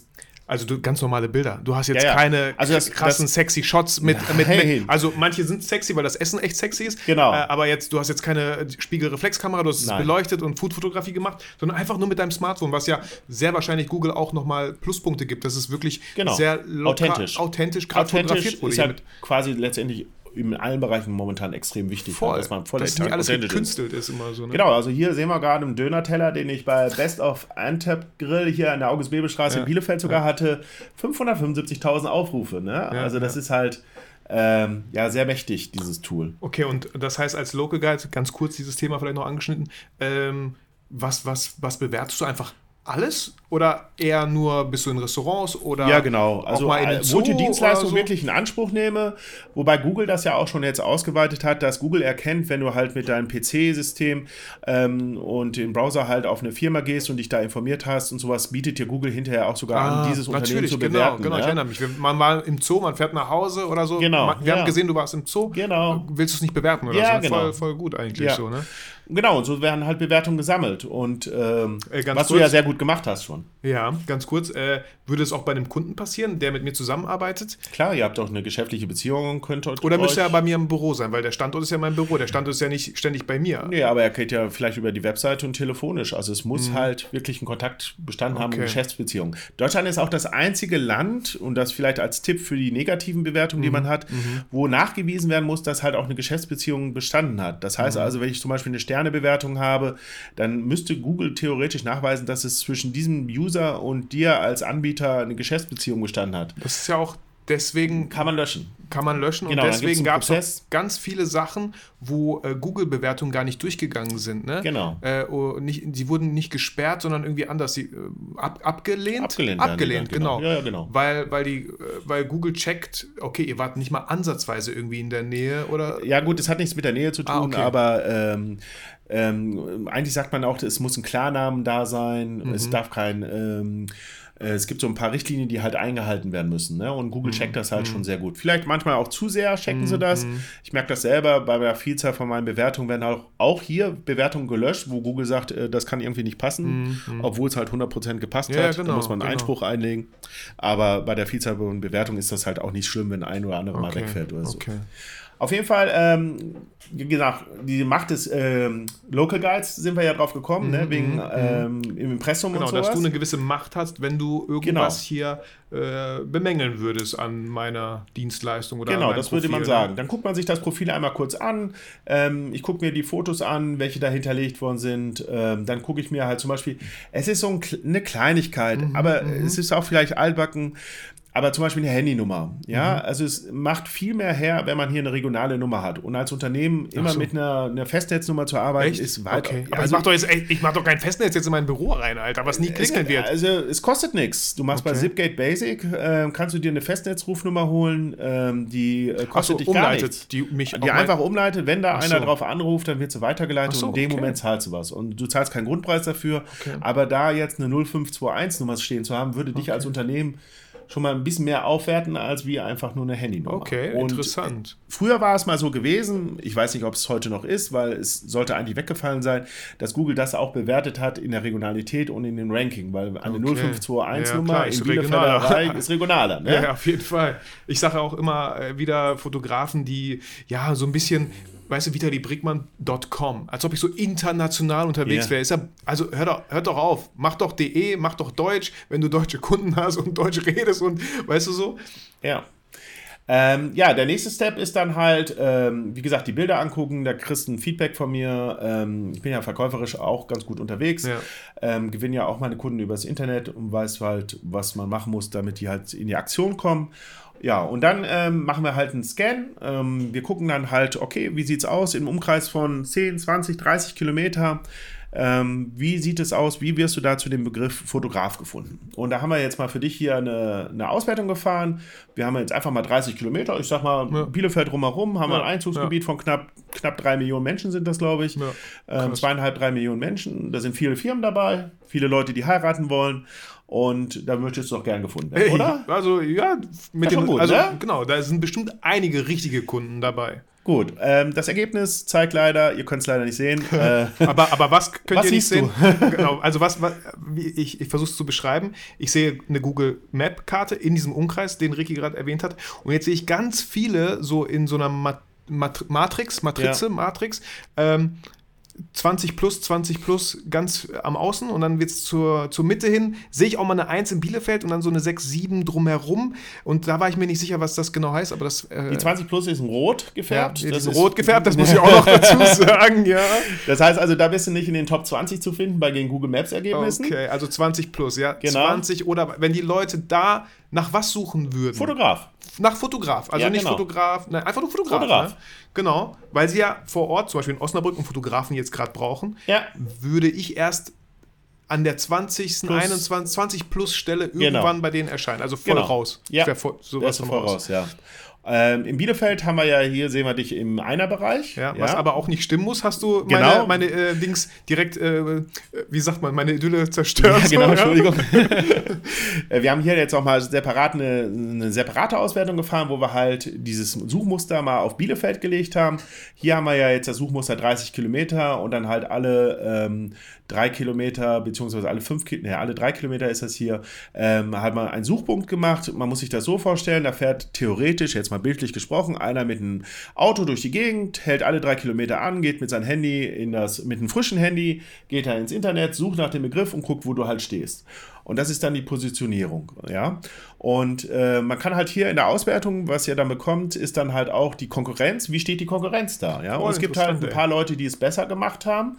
also du, ganz normale Bilder. Du hast jetzt ja, ja. keine also das, krassen das, sexy Shots mit, mit, mit, Also manche sind sexy, weil das Essen echt sexy ist. Genau. Äh, aber jetzt, du hast jetzt keine Spiegelreflexkamera, du hast es beleuchtet und Foodfotografie gemacht, sondern einfach nur mit deinem Smartphone, was ja sehr wahrscheinlich Google auch nochmal Pluspunkte gibt. Das ist wirklich genau. sehr locker, authentisch, authentisch, authentisch ist halt quasi letztendlich in allen Bereichen momentan extrem wichtig, Voll. dass man voll dass nicht alles gekünstelt ist. ist immer so. Ne? Genau, also hier sehen wir gerade einen Döner-Teller, den ich bei Best of Antep Grill hier an der August-Bebel-Straße ja. in Bielefeld sogar ja. hatte, 575.000 Aufrufe. Ne? Ja, also das ist halt ähm, ja sehr mächtig, dieses Tool. Okay, und das heißt als Local Guide, ganz kurz dieses Thema vielleicht noch angeschnitten, ähm, was, was, was bewertest du einfach alles? Oder eher nur bist du in Restaurants oder ja genau. Also wo ich die Dienstleistung so? wirklich in Anspruch nehme. Wobei Google das ja auch schon jetzt ausgeweitet hat dass Google erkennt wenn du halt mit deinem PC-System ähm, und im Browser halt auf eine Firma gehst und dich da informiert hast und sowas bietet dir Google hinterher auch sogar ah, an dieses Unternehmen zu genau, bewerten genau ja? ich erinnere mich. Man war im Zoo man fährt nach Hause oder so. Genau wir ja. haben gesehen du warst im Zoo. Genau. Willst du es nicht bewerten oder ja, so? Genau. voll, voll gut eigentlich so ne Genau, und so werden halt Bewertungen gesammelt. Und ähm, äh, was kurz, du ja sehr gut gemacht hast schon. Ja, ganz kurz. Äh, würde es auch bei einem Kunden passieren, der mit mir zusammenarbeitet? Klar, ihr habt auch eine geschäftliche Beziehung, könnt Oder müsste er bei mir im Büro sein, weil der Standort ist ja mein Büro. Der Standort ist ja nicht ständig bei mir. Nee, aber er geht ja vielleicht über die Webseite und telefonisch. Also es muss mhm. halt wirklich ein Kontakt bestanden okay. haben, eine Geschäftsbeziehung. Deutschland ist auch das einzige Land, und das vielleicht als Tipp für die negativen Bewertungen, mhm. die man hat, mhm. wo nachgewiesen werden muss, dass halt auch eine Geschäftsbeziehung bestanden hat. Das heißt mhm. also, wenn ich zum Beispiel eine Sternebewertung habe, habe, dann müsste Google theoretisch nachweisen, dass es zwischen diesem User und dir als Anbieter eine Geschäftsbeziehung bestanden hat. Das ist ja auch deswegen. Kann man löschen. Kann man löschen. Genau, und deswegen gab es ganz viele Sachen, wo äh, Google-Bewertungen gar nicht durchgegangen sind. Ne? Genau. Äh, oh, nicht, sie wurden nicht gesperrt, sondern irgendwie anders. Sie, äh, ab, abgelehnt. Abgelehnt. Abgelehnt, genau. genau. Ja, ja, genau. Weil, weil, die, äh, weil Google checkt, okay, ihr wart nicht mal ansatzweise irgendwie in der Nähe oder. Ja, gut, es hat nichts mit der Nähe zu ah, tun, ah, okay. aber ähm, ähm, eigentlich sagt man auch, es muss ein Klarnamen da sein, mhm. es darf kein. Ähm, äh, es gibt so ein paar Richtlinien, die halt eingehalten werden müssen. Ne? Und Google mhm. checkt das halt mhm. schon sehr gut. Vielleicht manchmal auch zu sehr checken mhm. sie das. Ich merke das selber, bei der Vielzahl von meinen Bewertungen werden auch, auch hier Bewertungen gelöscht, wo Google sagt, äh, das kann irgendwie nicht passen, mhm. obwohl es halt 100% gepasst ja, hat. Genau, da muss man einen genau. Einspruch einlegen. Aber bei der Vielzahl von Bewertungen ist das halt auch nicht schlimm, wenn ein oder andere okay. mal wegfällt oder so. Auf jeden Fall, ähm, wie gesagt, die Macht des ähm, Local Guides sind wir ja drauf gekommen, ne, mhm, ne? wegen mhm. ähm, im Impressum genau, und sowas. dass du eine gewisse Macht hast, wenn du irgendwas genau. hier äh, bemängeln würdest an meiner Dienstleistung oder Genau, das Profil, würde man ne? sagen. Dann guckt man sich das Profil einmal kurz an. Ähm, ich gucke mir die Fotos an, welche da hinterlegt worden sind. Ähm, dann gucke ich mir halt zum Beispiel, es ist so ein, eine Kleinigkeit, mhm, aber mhm. es ist auch vielleicht altbacken aber zum Beispiel eine Handynummer. Ja, mhm. also es macht viel mehr her, wenn man hier eine regionale Nummer hat. Und als Unternehmen immer so. mit einer, einer, Festnetznummer zu arbeiten, Echt? ist weit. Okay. Aber also, doch, jetzt, ich mach doch kein Festnetz jetzt in mein Büro rein, Alter, was nie klingeln wird. Also es kostet nichts. Du machst okay. bei Zipgate Basic, äh, kannst du dir eine Festnetzrufnummer holen, ähm, die äh, kostet so, dich gar nichts. Die, mich die einfach umleitet. Wenn da Ach einer so. drauf anruft, dann wird sie weitergeleitet so, und in dem okay. Moment zahlst du was. Und du zahlst keinen Grundpreis dafür. Aber da jetzt eine 0521-Nummer stehen zu haben, würde dich als Unternehmen schon mal ein bisschen mehr aufwerten als wie einfach nur eine Handynummer. Okay, und interessant. Früher war es mal so gewesen, ich weiß nicht, ob es heute noch ist, weil es sollte eigentlich weggefallen sein, dass Google das auch bewertet hat in der Regionalität und in den Ranking, weil eine okay. 0521-Nummer ja, in Bielefelder (laughs) ist regionaler. Ne? Ja, auf jeden Fall. Ich sage auch immer äh, wieder Fotografen, die ja so ein bisschen weißt du, vitalibrickmann.com, als ob ich so international unterwegs yeah. wäre. Also hör doch, hört doch auf, mach doch DE, mach doch Deutsch, wenn du deutsche Kunden hast und Deutsch redest und weißt du so. Ja. Ähm, ja, der nächste Step ist dann halt, ähm, wie gesagt, die Bilder angucken, da kriegst du ein Feedback von mir. Ähm, ich bin ja verkäuferisch auch ganz gut unterwegs, ja. Ähm, gewinne ja auch meine Kunden übers Internet und weiß halt, was man machen muss, damit die halt in die Aktion kommen. Ja, und dann ähm, machen wir halt einen Scan. Ähm, wir gucken dann halt, okay, wie sieht es aus im Umkreis von 10, 20, 30 Kilometer? Ähm, wie sieht es aus? Wie wirst du da zu dem Begriff Fotograf gefunden? Und da haben wir jetzt mal für dich hier eine, eine Auswertung gefahren. Wir haben jetzt einfach mal 30 Kilometer, ich sag mal ja. Bielefeld drumherum, haben ja. wir ein Einzugsgebiet ja. von knapp, knapp drei Millionen Menschen sind das, glaube ich. Ähm, zweieinhalb, drei Millionen Menschen. Da sind viele Firmen dabei, viele Leute, die heiraten wollen. Und da möchtest du doch gern gefunden werden, oder? Also ja, mit Ja, schon gut, also ne? genau, da sind bestimmt einige richtige Kunden dabei. Gut, ähm, das Ergebnis zeigt leider, ihr könnt es leider nicht sehen. Äh, (laughs) Aber, aber was könnt Was ihr nicht sehen? genau, also was, was ich, ich versuche es zu beschreiben. Ich sehe eine Google Map Karte in diesem Umkreis, den Ricky gerade erwähnt hat. Und jetzt sehe ich ganz viele so in so einer Mat Mat Matrix, Matrize, Ja. Matrix. Ähm, 20 plus, 20 plus ganz am Außen und dann wird es zur, zur Mitte hin, sehe ich auch mal eine 1 in Bielefeld und dann so eine 6, 7 drumherum und da war ich mir nicht sicher, was das genau heißt, aber das... Äh, die 20 Plus ist in Rot gefärbt. ja, die das ist rot gefärbt, das (laughs) muss ich auch noch dazu sagen, ja. Das heißt also, da bist du nicht in den Top 20 zu finden bei den Google Maps Ergebnissen. Okay, also 20 plus, ja. Genau. 20 oder wenn die Leute da nach was suchen würden. Fotograf. nach Fotograf. Also Ja, nicht genau. Fotograf, nein, einfach nur Fotograf. Fotograf. Ne? Genau, weil sie ja vor Ort, zum Beispiel in Osnabrück, einen Fotografen jetzt gerade brauchen, Ja. würde ich erst an der 20., Plus. 21, 20 plus Stelle irgendwann Genau. bei denen erscheinen. Also voll Genau. raus. Ja. Voll, sowas ist von voraus, ja. Ähm, in Bielefeld haben wir ja hier, sehen wir dich im Einerbereich. Ja, was aber auch nicht stimmen muss, hast du meine, Genau. meine äh, Dings direkt, äh, wie sagt man, meine Idylle zerstört. Ja, so, genau, Entschuldigung. (laughs) Äh, wir haben hier jetzt auch mal separat eine, eine separate Auswertung gefahren, wo wir halt dieses Suchmuster mal auf Bielefeld gelegt haben. Hier haben wir ja jetzt das Suchmuster 30 Kilometer und dann halt alle ähm, drei Kilometer, beziehungsweise alle fünf Kilometer, alle drei Kilometer ist das hier, ähm, hat man einen Suchpunkt gemacht. Man muss sich das so vorstellen, da fährt theoretisch, jetzt mal bildlich gesprochen, einer mit einem Auto durch die Gegend, hält alle drei Kilometer an, geht mit seinem Handy in das, mit einem frischen Handy, geht da ins Internet, sucht nach dem Begriff und guckt, wo du halt stehst. Und das ist dann die Positionierung, ja. Und äh, man kann halt hier in der Auswertung, was ihr dann bekommt, ist dann halt auch die Konkurrenz. Wie steht die Konkurrenz da? Ja, und es gibt halt ein paar Leute, die es besser gemacht haben.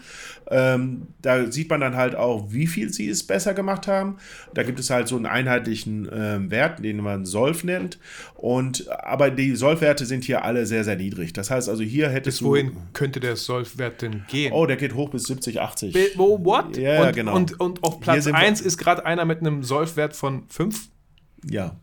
Ähm, da sieht man dann halt auch, wie viel sie es besser gemacht haben. Da gibt es halt so einen einheitlichen ähm, Wert, den man Solf nennt. Und aber die Solf-Werte sind hier alle sehr, sehr niedrig. Das heißt also, hier hättest Bis wohin könnte der Solf-Wert denn gehen? Oh, der geht hoch bis 70, 80. Bi- Wo, what? Ja, und, genau. Und, und auf Platz sind wir- 1 ist gerade einer mit einem Solf-Wert von 5. Ja.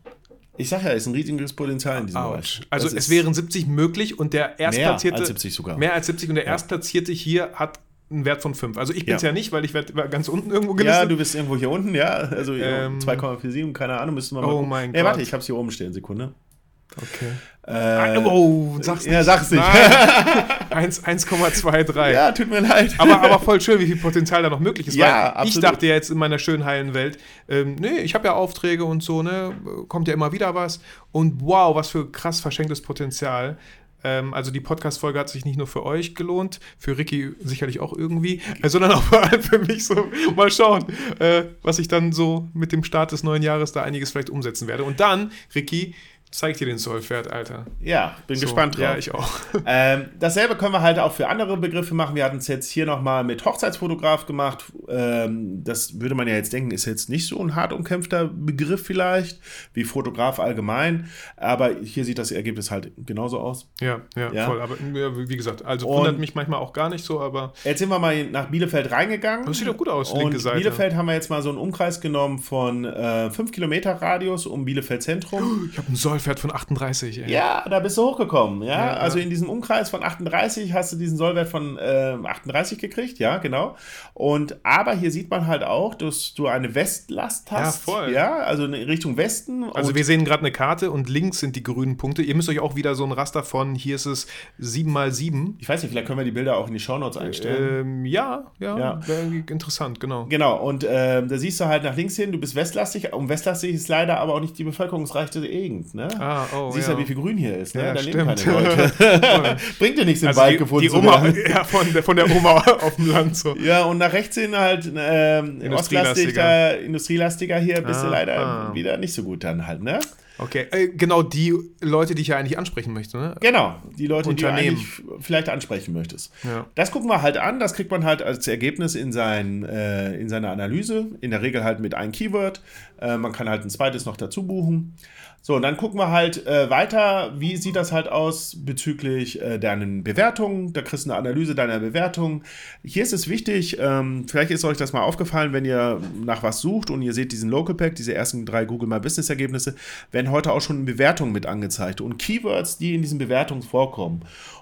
Ich sag ja, ist ein riesiges Potenzial in diesem Bereich. Also Das es wären 70 möglich und der Erstplatzierte. als 70 sogar. Mehr als 70 und der Erstplatzierte hier hat einen Wert von 5. Also ich bin es Ja. ja. nicht, weil ich werde ganz unten irgendwo Ja, gelistet. du bist irgendwo hier unten, ja. Also Ähm, 2,47, keine Ahnung, müssten wir mal oh gucken. mein Ey, warte, Gott. ich hab's hier oben stehen, Sekunde. Okay. Äh, oh, sag's nicht. ja, sag's nicht. Nein. (laughs) 1 1,23. ja, tut mir leid. Aber, aber voll schön, wie viel Potenzial da noch möglich ist. Ja, weil ich absolut. dachte ja jetzt in meiner schönen heilen Welt, ähm, nee, ich habe ja Aufträge und so, ne, kommt ja immer wieder was. Und wow, was für krass verschenktes Potenzial. Ähm, also die Podcast-Folge hat sich nicht nur für euch gelohnt, für Ricky sicherlich auch irgendwie, äh, sondern (laughs) auch vor allem für mich so. Mal schauen, äh, was ich dann so mit dem Start des neuen Jahres da einiges vielleicht umsetzen werde. Und dann, Ricky, zeig dir den Zollpferd, Alter. Ja, bin So, gespannt drauf. Ja, ich auch. (laughs) Ähm, dasselbe können wir halt auch für andere Begriffe machen. Wir hatten es jetzt hier nochmal mit Hochzeitsfotograf gemacht. Ähm, das würde man ja jetzt denken, ist jetzt nicht so ein hart umkämpfter Begriff vielleicht, wie Fotograf allgemein. Aber hier sieht das Ergebnis halt genauso aus. Ja, ja, Ja. voll. Aber wie gesagt, also Und- wundert mich manchmal auch gar nicht so, aber Jetzt sind wir mal nach Bielefeld reingegangen. Das sieht doch gut aus, Und linke Seite. Bielefeld haben wir jetzt mal so einen Umkreis genommen von 5 Kilometer Radius um Bielefeld Zentrum. (gasps) ich habe einen Sollwert von 38. Ey. Ja, da bist du hochgekommen. Ja, Ja, also ja. in diesem Umkreis von 38 hast du diesen Sollwert von äh, 38 gekriegt. Ja, genau. Und aber hier sieht man halt auch, dass du eine Westlast hast. Ja, voll. Ja, also in Richtung Westen. Also wir sehen gerade eine Karte und links sind die grünen Punkte. Ihr müsst euch auch wieder so ein Raster von, hier ist es 7x7. ich weiß nicht, vielleicht können wir die Bilder auch in die Shownotes einstellen. Ähm, ja, ja, Ja. interessant, genau. Genau, und ähm, da siehst du halt nach links hin, du bist westlastig. Und westlastig ist leider aber auch nicht die bevölkerungsreichste Gegend. Ne? Ah, oh, Siehst ja. ja. wie viel Grün hier ist. Ne? Ja, da leben stimmt. keine Leute. (laughs) (laughs) Bringt dir nichts, im Also Wald die, gefunden die zu Oma, werden. (laughs) ja, von, der, von der Oma auf dem Land so. Ja, und nach rechts hin halt ähm, Industrielastiger. industrielastiger hier bist du Ah, leider ah. wieder nicht so gut dann halt, ne? Okay, äh, genau die Leute, die ich ja eigentlich ansprechen möchte. Ne? Genau, die Leute, die du eigentlich vielleicht ansprechen möchtest. Ja. Das gucken wir halt an, das kriegt man halt als Ergebnis in, sein, äh, in seine Analyse, in der Regel halt mit einem Keyword. Äh, man kann halt ein zweites noch dazu buchen. So, und dann gucken wir halt äh, weiter, wie sieht das halt aus bezüglich äh, deinen Bewertungen. Da kriegst du eine Analyse deiner Bewertungen. Hier ist es wichtig, ähm, vielleicht ist euch das mal aufgefallen, wenn ihr nach was sucht und ihr seht diesen Local Pack, diese ersten drei Google My Business Ergebnisse, werden heute auch schon Bewertungen mit angezeigt und Keywords, die in diesen Bewertungen vorkommen.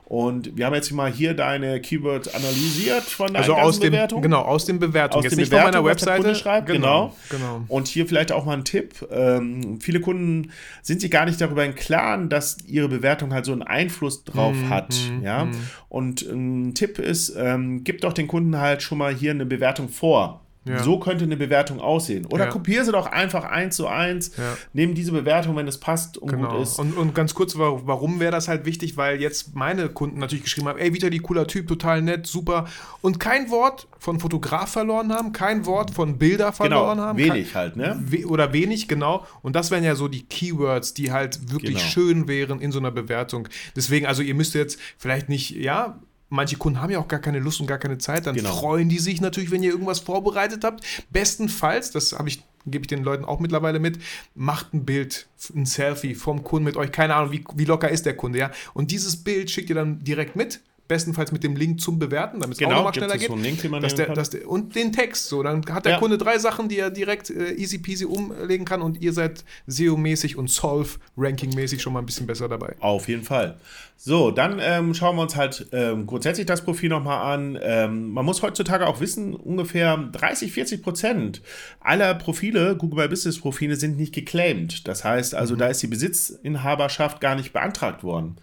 Und wir haben jetzt mal hier deine Keywords analysiert von deinen also aus dem, Bewertungen. Genau, aus den Bewertungen. Aus jetzt den nicht Bewertungen, von meiner Webseite. Schreibt, genau, genau, genau. Und hier vielleicht auch mal ein Tipp. Ähm, viele Kunden sind sich gar nicht darüber im Klaren, dass ihre Bewertung halt so einen Einfluss drauf mm, hat. Mm, ja? Mm. Und ein Tipp ist, ähm, gib doch den Kunden halt schon mal hier eine Bewertung vor. Ja. So könnte eine Bewertung aussehen. Oder ja. kopiere sie doch einfach eins zu eins, ja. nimm diese Bewertung, wenn es passt und genau. gut ist. Und, und ganz kurz, warum wäre das halt wichtig? Weil jetzt meine Kunden natürlich geschrieben haben, ey, Vitali, cooler Typ, total nett, super. Und kein Wort von Fotograf verloren haben, kein Wort von Bilder genau, verloren genau, haben. Wenig kein, halt, ne? We oder wenig, genau. Und das wären ja so die Keywords, die halt wirklich genau. schön wären in so einer Bewertung. Deswegen, also ihr müsst jetzt vielleicht nicht, ja, manche Kunden haben ja auch gar keine Lust und gar keine Zeit, dann genau. freuen die sich natürlich, wenn ihr irgendwas vorbereitet habt. Bestenfalls, das habe ich gebe ich den Leuten auch mittlerweile mit, macht ein Bild, ein Selfie vom Kunden mit euch, keine Ahnung, wie, wie locker ist der Kunde, ja. Und dieses Bild schickt ihr dann direkt mit, bestenfalls mit dem Link zum Bewerten, damit es genau, auch nochmal schneller geht. So Link, dass der, dass der, und den Text, so, dann hat der ja. Kunde drei Sachen, die er direkt äh, easy peasy umlegen kann und ihr seid SEO-mäßig und Solve-Ranking-mäßig schon mal ein bisschen besser dabei. Auf jeden Fall. So, dann ähm, schauen wir uns halt ähm, grundsätzlich das Profil nochmal an. Ähm, man muss heutzutage auch wissen, ungefähr 30, 40 Prozent aller Profile, Google My Business Profile, sind nicht geclaimed. Das heißt also, mhm. da ist die Besitzinhaberschaft gar nicht beantragt worden.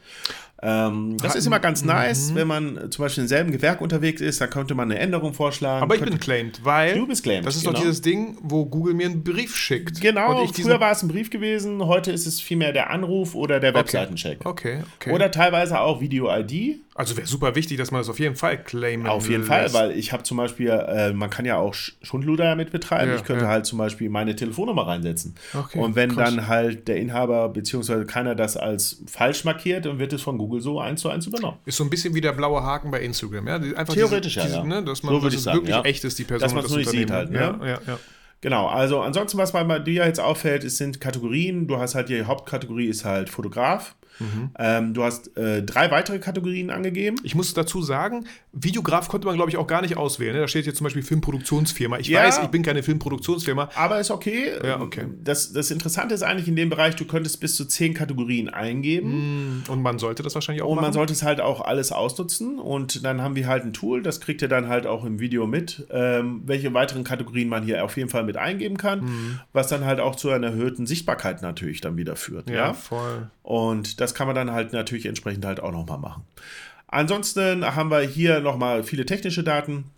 Ähm, das ist immer ganz nice, mhm. wenn man zum Beispiel im selben Gewerk unterwegs ist, da könnte man eine Änderung vorschlagen. Aber ich bin claimed, weil du bist claimed, das ist genau. doch dieses Ding, wo Google mir einen Brief schickt. Genau, früher war es ein Brief gewesen, heute ist es vielmehr der Anruf oder der Webseitencheck. Okay, okay. Oder teilweise auch Video-ID. Also wäre super wichtig, dass man das auf jeden Fall claimen Auf jeden lässt. Fall, weil ich habe zum Beispiel, äh, man kann ja auch Schundluder damit betreiben. Ja, ich könnte ja. halt zum Beispiel meine Telefonnummer reinsetzen. Okay, und wenn krass. dann halt der Inhaber bzw. keiner das als falsch markiert, dann wird es von Google so eins zu eins übernommen. Ist so ein bisschen wie der blaue Haken bei Instagram, ja? Einfach Theoretisch diese, ja, diese, ne? Dass man so dass es sagen, wirklich ja. echt ist, die Person. Dass man es nur nicht sieht halt, ne? Ja, ja, ja. Genau, also ansonsten, was bei dir jetzt auffällt, ist, sind Kategorien. Du hast halt die Hauptkategorie ist halt Fotograf. Mhm. Ähm, du hast äh, drei weitere Kategorien angegeben. Ich muss dazu sagen, Videograf konnte man, glaube ich, auch gar nicht auswählen. Ne? Da steht jetzt zum Beispiel Filmproduktionsfirma. Ich ja, weiß, ich bin keine Filmproduktionsfirma. Aber ist okay. Ja, okay. Das, das Interessante ist eigentlich in dem Bereich, du könntest bis zu zehn Kategorien eingeben. Mm, und man sollte das wahrscheinlich auch Und machen. man sollte es halt auch alles ausnutzen. Und dann haben wir halt ein Tool, das kriegt ihr dann halt auch im Video mit, ähm, welche weiteren Kategorien man hier auf jeden Fall mit eingeben kann, mm. was dann halt auch zu einer erhöhten Sichtbarkeit natürlich dann wieder führt. Ja, ja? voll. Und das kann man dann halt natürlich entsprechend halt auch nochmal machen. Ansonsten haben wir hier nochmal viele technische Daten.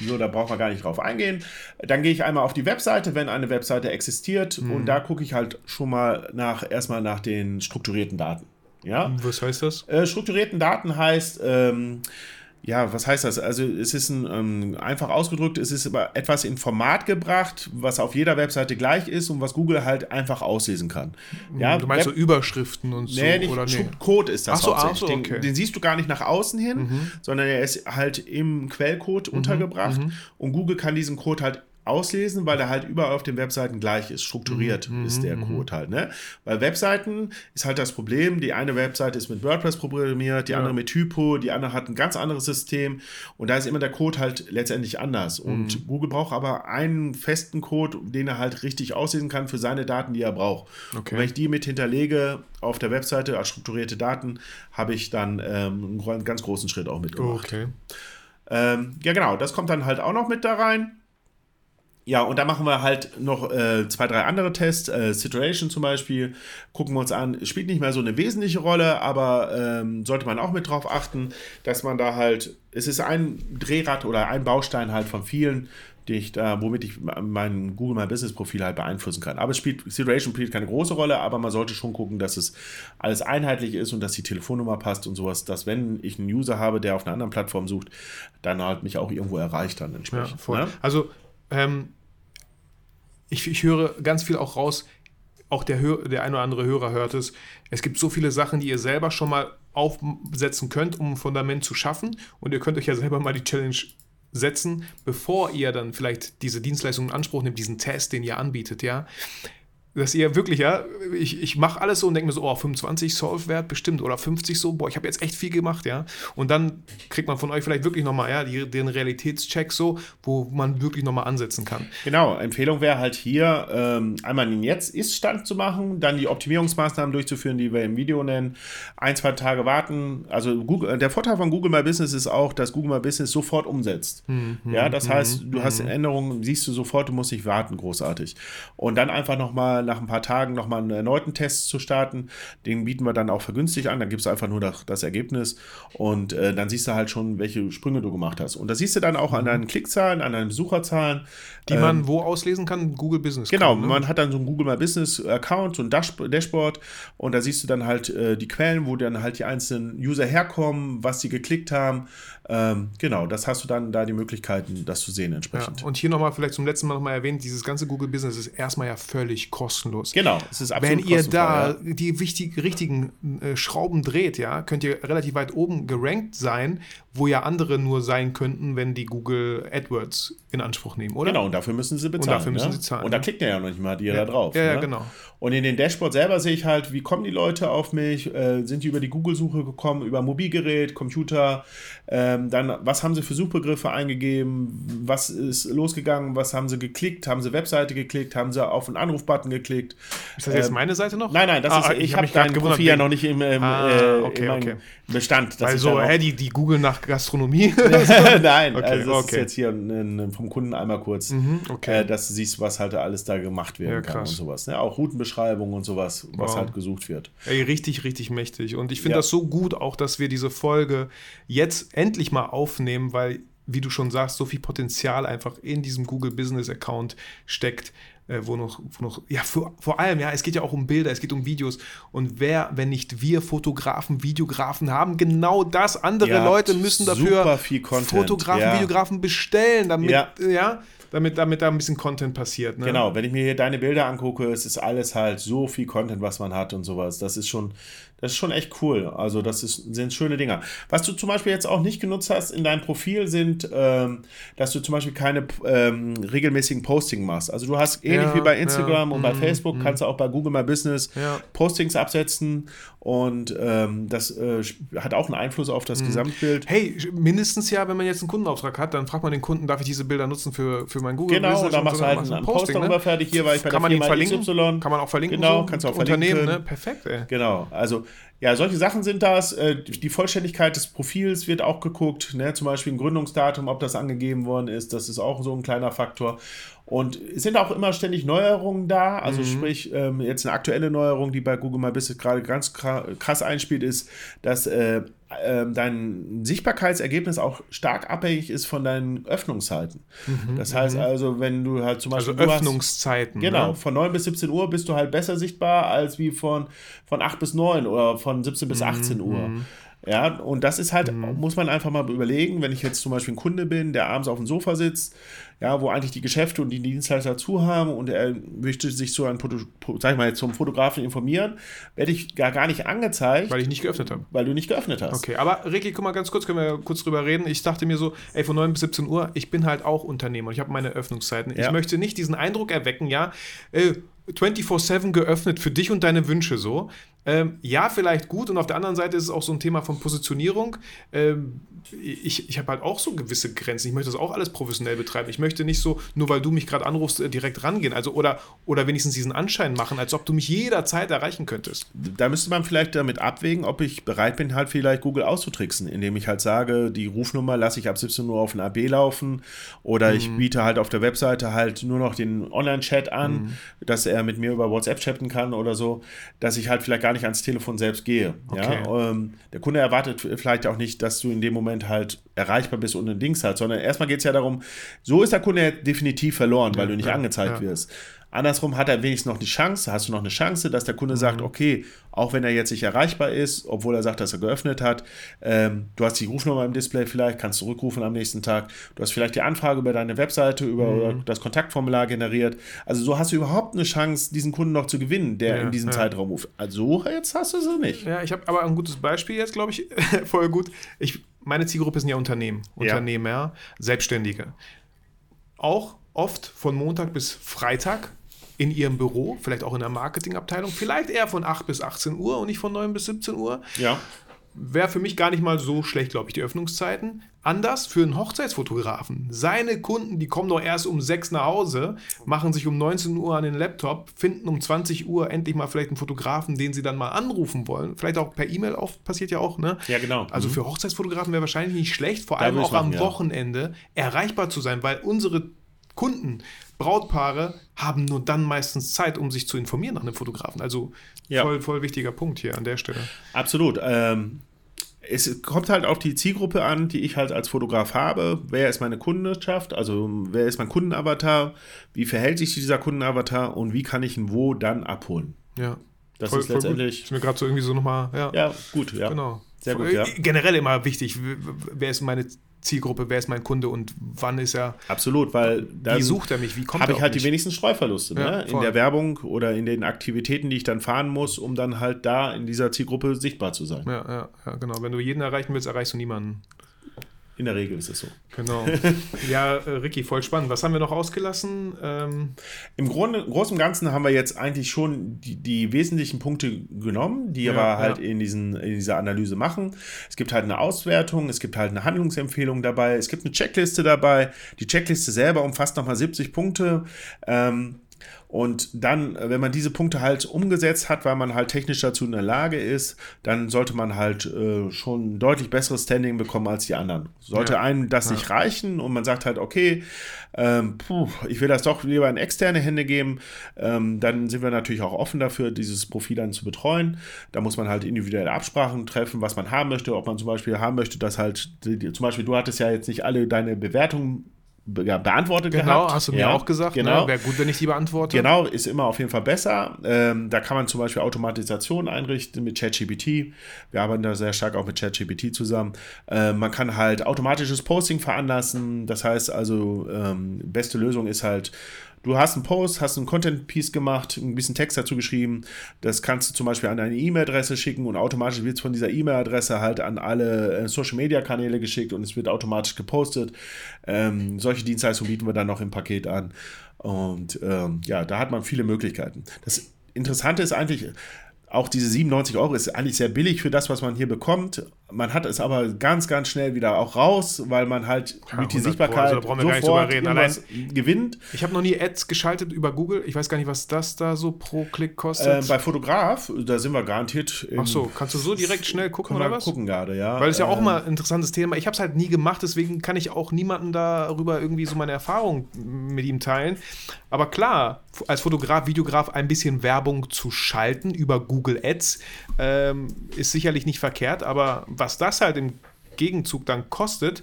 So, da brauchen wir gar nicht drauf eingehen. Dann gehe ich einmal auf die Webseite, wenn eine Webseite existiert. Mhm. Und da gucke ich halt schon mal nach, erstmal nach den strukturierten Daten. Ja? Was heißt das? Äh, strukturierten Daten heißt, ähm, ja, was heißt das? Also es ist ein, ähm, einfach ausgedrückt, es ist aber etwas in Format gebracht, was auf jeder Webseite gleich ist und was Google halt einfach auslesen kann. Ja, du meinst Web so Überschriften und so? Nee, nicht oder nee. Code ist das ach so, hauptsächlich. Ach so, okay. den, den, siehst du gar nicht nach außen hin, mhm. sondern er ist halt im Quellcode mhm. untergebracht mhm. und Google kann diesen Code halt auslesen, weil er halt überall auf den Webseiten gleich ist. Strukturiert mhm. ist der mhm, Code halt. Ne? Bei Webseiten ist halt das Problem, die eine Webseite ist mit WordPress programmiert, die ja. andere mit Typo, die andere hat ein ganz anderes System und da ist immer der Code halt letztendlich anders. Und mhm. Google braucht aber einen festen Code, den er halt richtig auslesen kann für seine Daten, die er braucht. Okay. Und wenn ich die mit hinterlege auf der Webseite als strukturierte Daten, habe ich dann ähm, einen ganz großen Schritt auch mitgemacht. Okay. Ähm, ja, genau, das kommt dann halt auch noch mit da rein. Ja, und da machen wir halt noch äh, zwei, drei andere Tests. Äh, Situation zum Beispiel gucken wir uns an. Spielt nicht mehr so eine wesentliche Rolle, aber ähm, sollte man auch mit drauf achten, dass man da halt, es ist ein Drehrad oder ein Baustein halt von vielen, die ich da, womit ich mein Google My Business Profil halt beeinflussen kann. Aber es spielt, Situation spielt keine große Rolle, aber man sollte schon gucken, dass es alles einheitlich ist und dass die Telefonnummer passt und sowas, dass wenn ich einen User habe, der auf einer anderen Plattform sucht, dann halt mich auch irgendwo erreicht dann entsprechend. Ja, voll. Ne? Also, ähm, ich, ich höre ganz viel auch raus, auch der, der ein oder andere Hörer hört es, es gibt so viele Sachen, die ihr selber schon mal aufsetzen könnt, um ein Fundament zu schaffen. Und ihr könnt euch ja selber mal die Challenge setzen, bevor ihr dann vielleicht diese Dienstleistung in Anspruch nehmt, diesen Test, den ihr anbietet, ja dass ihr wirklich, ja, ich, ich mache alles so und denke mir so, oh, 25 Solve-Wert bestimmt oder 50 so, boah, ich habe jetzt echt viel gemacht, ja. Und dann kriegt man von euch vielleicht wirklich nochmal, ja, die, den Realitätscheck so, wo man wirklich nochmal ansetzen kann. Genau, Empfehlung wäre halt hier, ähm, einmal den Jetzt-Ist-Stand zu machen, dann die Optimierungsmaßnahmen durchzuführen, die wir im Video nennen, ein, zwei Tage warten. Also Google, der Vorteil von Google My Business ist auch, dass Google My Business sofort umsetzt. Mhm, ja, das mhm, heißt, du hast mhm. Änderungen, siehst du sofort, du musst nicht warten, großartig. Und dann einfach nochmal nach ein paar Tagen nochmal einen erneuten Test zu starten. Den bieten wir dann auch vergünstigt an. Dann gibst du einfach nur das, das Ergebnis und äh, dann siehst du halt schon, welche Sprünge du gemacht hast. Und das siehst du dann auch an deinen Klickzahlen, an deinen Besucherzahlen. Die ähm, man wo auslesen kann? Google Business. Genau, kann, ne? man hat dann so einen Google My Business Account, so ein Dashboard und da siehst du dann halt äh, die Quellen, wo dann halt die einzelnen User herkommen, was sie geklickt haben. Ähm, genau, das hast du dann da die Möglichkeiten, das zu sehen entsprechend. Ja, und hier nochmal vielleicht zum letzten Mal nochmal erwähnt, dieses ganze Google Business ist erstmal ja völlig kostenlos. Genau, es ist absolut Wenn ihr da ja. die wichtig, richtigen äh, Schrauben dreht, ja, könnt ihr relativ weit oben gerankt sein, wo ja andere nur sein könnten, wenn die Google AdWords in Anspruch nehmen, oder? Genau, und dafür müssen sie bezahlen. Und dafür müssen ne? sie zahlen. Und da klickt ja noch nicht mal die ja. da drauf. Ja, ne? ja, genau. Und in den Dashboard selber sehe ich halt, wie kommen die Leute auf mich? Äh, sind die über die Google-Suche gekommen, über Mobilgerät, Computer? Ähm, dann, was haben sie für Suchbegriffe eingegeben? Was ist losgegangen? Was haben sie geklickt? Haben sie Webseite geklickt? Haben sie auf einen Anrufbutton geklickt? Ist das jetzt ähm, meine Seite noch? Nein, nein, das ah, ist, ich, ich habe hab dein Profil ja noch nicht im, im ah, äh, okay, okay. Bestand. Weil so, hä, die, die Google nach Gastronomie? (laughs) (laughs) nein, okay, also das okay. ist jetzt hier vom Kunden einmal kurz, mhm, okay. äh, dass du siehst, was halt alles da gemacht werden ja, kann und sowas. Ne? Auch Routenbeschreibung und sowas, was wow. halt gesucht wird. Ey, richtig, richtig mächtig. Und ich finde ja. das so gut auch, dass wir diese Folge jetzt endlich mal aufnehmen, weil wie du schon sagst, so viel Potenzial einfach in diesem Google Business Account steckt, äh, wo noch, wo noch, ja, für, vor allem, ja, es geht ja auch um Bilder, es geht um Videos. Und wer, wenn nicht wir Fotografen, Videografen haben, genau das. Andere ja, Leute müssen dafür Fotografen, ja. Videografen bestellen, damit, ja. ja damit, damit da ein bisschen Content passiert. Ne? Genau, wenn ich mir hier deine Bilder angucke, es ist alles halt so viel Content, was man hat und sowas. Das ist schon, das ist schon echt cool. Also, das ist, sind schöne Dinger. Was du zum Beispiel jetzt auch nicht genutzt hast in deinem Profil, sind, ähm, dass du zum Beispiel keine ähm, regelmäßigen Postings machst. Also, du hast ähnlich ja, wie bei Instagram ja, und bei mm, Facebook, mm. kannst du auch bei Google My Business ja. Postings absetzen. Und ähm, das äh, hat auch einen Einfluss auf das mm. Gesamtbild. Hey, mindestens ja, wenn man jetzt einen Kundenauftrag hat, dann fragt man den Kunden, darf ich diese Bilder nutzen für, für mein Google genau, Business? Genau, dann machst du halt einen Post darüber ne? fertig. Hier war ich bei kann der Firma XY. Kann man auch verlinken. Genau, so? kannst du auch verlinken. Unternehmen, ne? Perfekt, ey. Genau, also ja, solche Sachen sind das. Äh, die Vollständigkeit des Profils wird auch geguckt. Ne? Zum Beispiel ein Gründungsdatum, ob das angegeben worden ist. Das ist auch so ein kleiner Faktor. Und es sind auch immer ständig Neuerungen da. Also mhm. sprich, ähm, jetzt eine aktuelle Neuerung, die bei Google My Business gerade ganz krass einspielt, ist, dass äh, äh, dein Sichtbarkeitsergebnis auch stark abhängig ist von deinen Öffnungszeiten. Mhm, das heißt mhm. also, wenn du halt zum Beispiel. Also Öffnungszeiten. Hast, genau, ne? von 9 bis 17 Uhr bist du halt besser sichtbar als wie von, von 8 bis 9 oder von 17 bis 18 mhm, Uhr. Ja, und das ist halt, mhm. muss man einfach mal überlegen, wenn ich jetzt zum Beispiel ein Kunde bin, der abends auf dem Sofa sitzt, ja, wo eigentlich die Geschäfte und die Dienstleister zu haben und er möchte sich so ein, sag ich mal, zum Fotografen informieren, werde ich gar, gar nicht angezeigt. Weil ich nicht geöffnet habe. Weil du nicht geöffnet hast. Okay, aber Ricky, guck mal ganz kurz, können wir kurz drüber reden. Ich dachte mir so, ey, von 9 bis 17 Uhr, ich bin halt auch Unternehmer, ich habe meine Öffnungszeiten. Ja. Ich möchte nicht diesen Eindruck erwecken, ja, äh, 24-7 geöffnet für dich und deine Wünsche so. Ähm, ja, vielleicht gut. Und auf der anderen Seite ist es auch so ein Thema von Positionierung. Ähm, ich ich habe halt auch so gewisse Grenzen. Ich möchte das auch alles professionell betreiben. Ich möchte nicht so, nur weil du mich gerade anrufst, äh, direkt rangehen. Also oder, oder wenigstens diesen Anschein machen, als ob du mich jederzeit erreichen könntest. Da müsste man vielleicht damit abwägen, ob ich bereit bin, halt vielleicht Google auszutricksen, indem ich halt sage, die Rufnummer lasse ich ab 17 Uhr auf ein AB laufen oder mhm. ich biete halt auf der Webseite halt nur noch den Online-Chat an, mhm. dass er mit mir über WhatsApp chatten kann oder so, dass ich halt vielleicht gar nicht ans Telefon selbst gehe. Okay. Ja? Ähm, der Kunde erwartet vielleicht auch nicht, dass du in dem Moment halt erreichbar bist und ein Dings hat, sondern erstmal geht es ja darum, so ist der Kunde definitiv verloren, weil ja, du nicht ja, angezeigt wirst. Andersrum hat er wenigstens noch die Chance, hast du noch eine Chance, dass der Kunde mhm. sagt, okay, auch wenn er jetzt nicht erreichbar ist, obwohl er sagt, dass er geöffnet hat, ähm, du hast die Rufnummer im Display vielleicht, kannst zurückrufen am nächsten Tag, du hast vielleicht die Anfrage über deine Webseite, über mhm. das Kontaktformular generiert. Also so hast du überhaupt eine Chance, diesen Kunden noch zu gewinnen, der ja, in diesem ja. Zeitraum ruft. Also jetzt hast du sie nicht. Ja, ich habe aber ein gutes Beispiel jetzt, glaube ich, (laughs) voll gut. Ich, meine Zielgruppe sind ja Unternehmen, Unternehmer, ja. Selbstständige. Auch oft von Montag bis Freitag in ihrem Büro, vielleicht auch in der Marketingabteilung, vielleicht eher von 8 bis 18 Uhr und nicht von 9 bis 17 Uhr. Ja. Wäre für mich gar nicht mal so schlecht, glaube ich, die Öffnungszeiten. Anders für einen Hochzeitsfotografen. Seine Kunden, die kommen doch erst um 6 nach Hause, machen sich um 19 Uhr an den Laptop, finden um 20 Uhr endlich mal vielleicht einen Fotografen, den sie dann mal anrufen wollen. Vielleicht auch per E-Mail auf, passiert ja auch, ne? Ja, genau. Also Mhm. für Hochzeitsfotografen wäre wahrscheinlich nicht schlecht, vor allem auch machen, am ja. Wochenende erreichbar zu sein, weil unsere Kunden, Brautpaare, haben nur dann meistens Zeit, um sich zu informieren nach einem Fotografen. Also Ja. voll, voll wichtiger Punkt hier an der Stelle. Absolut. Ähm, es kommt halt auf die Zielgruppe an, die ich halt als Fotograf habe. Wer ist meine Kundenschaft? Also wer ist mein Kundenavatar? Wie verhält sich dieser Kundenavatar und wie kann ich ihn wo dann abholen? Ja. Das Voll- ist letztendlich. Ist mir gerade so irgendwie so nochmal, ja. Ja, gut, ja. Genau. Sehr gut, ja. Generell immer wichtig, wer ist meine Zielgruppe, wer ist mein Kunde und wann ist er, Absolut, weil dann wie sucht er mich, wie kommt habe ich halt mich? die wenigsten Streuverluste Ja, ne? in der Werbung oder in den Aktivitäten, die ich dann fahren muss, um dann halt da in dieser Zielgruppe sichtbar zu sein. Ja, ja, ja, genau. Wenn du jeden erreichen willst, erreichst du niemanden. In der Regel ist es so. Genau. (laughs) ja, äh, Ricky, voll spannend. Was haben wir noch ausgelassen? Ähm, Im Grunde, Großen und Ganzen haben wir jetzt eigentlich schon die, die wesentlichen Punkte genommen, die Ja, wir halt ja. in, diesen, in dieser Analyse machen. Es gibt halt eine Auswertung, es gibt halt eine Handlungsempfehlung dabei, es gibt eine Checkliste dabei. Die Checkliste selber umfasst nochmal 70 Punkte. Ähm, und dann, äh, wenn man diese Punkte halt umgesetzt hat, weil man halt technisch dazu in der Lage ist, dann sollte man halt äh, schon ein deutlich besseres Standing bekommen als die anderen. Sollte Ja. einem das nicht reichen und man sagt halt, okay, ähm, puh, ich will das doch lieber in externe Hände geben, ähm, dann sind wir natürlich auch offen dafür, dieses Profil dann zu betreuen. Da muss man halt individuelle Absprachen treffen, was man haben möchte, ob man zum Beispiel haben möchte, dass halt, zum Beispiel, du hattest ja jetzt nicht alle deine Bewertungen be ja, beantwortet genau, gehabt. hast du mir Ja, auch gesagt. Genau. Ne? Wäre gut, wenn ich die beantworte. Genau, ist immer auf jeden Fall besser. Ähm, da kann man zum Beispiel Automatisation einrichten mit ChatGPT. Wir arbeiten da sehr stark auch mit ChatGPT zusammen. Ähm, man kann halt automatisches Posting veranlassen. Das heißt also, ähm, beste Lösung ist halt, du hast einen Post, hast einen Content-Piece gemacht, ein bisschen Text dazu geschrieben. Das kannst du zum Beispiel an eine E-Mail-Adresse schicken und automatisch wird es von dieser E-Mail-Adresse halt an alle äh, Social-Media-Kanäle geschickt und es wird automatisch gepostet. Ähm, solche Dienstleistungen bieten wir dann noch im Paket an. Und ähm, ja, da hat man viele Möglichkeiten. Das Interessante ist eigentlich, auch diese 97 Euro ist eigentlich sehr billig für das, was man hier bekommt. Man hat es aber ganz, ganz schnell wieder auch raus, weil man halt Ja, mit die 100 Pro, Sichtbarkeit also da brauchen wir gar nicht sofort drüber reden. irgendwas gewinnt. Ich habe noch nie Ads geschaltet über Google. Ich weiß gar nicht, was das da so pro Klick Äh, kostet. bei Fotograf, da sind wir garantiert. Ach so, kannst du so direkt schnell gucken oder was? gucken gerade, ja. Weil es ja auch Ähm, mal ein interessantes Thema. Ich habe es halt nie gemacht, deswegen kann ich auch niemanden darüber irgendwie so meine Erfahrung mit ihm teilen. Aber klar, als Fotograf, Videograf ein bisschen Werbung zu schalten über Google Ads ähm, ist sicherlich nicht verkehrt, aber was das halt im Gegenzug dann kostet,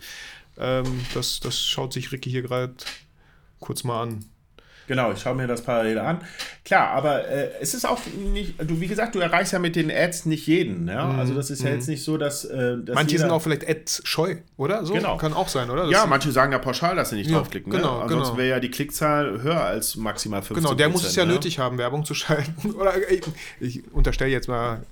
ähm, das, das schaut sich Ricky hier gerade kurz mal an. Genau, ich schaue mir das parallel an. Klar, aber äh, es ist auch nicht, du, wie gesagt, du erreichst ja mit den Ads nicht jeden. Ja? Also das ist ja jetzt nicht so, dass, äh, dass Mhm, Manche sind auch vielleicht Ads-scheu, oder? So Genau. kann auch sein, oder? Das Ja, manche sagen ja pauschal, dass sie nicht Ja, draufklicken. genau, ne? Ansonsten genau. wäre ja die Klickzahl höher als maximal 15 Genau, der muss es ja ne? nötig haben, Werbung zu schalten. (laughs) Oder ich, ich unterstelle jetzt mal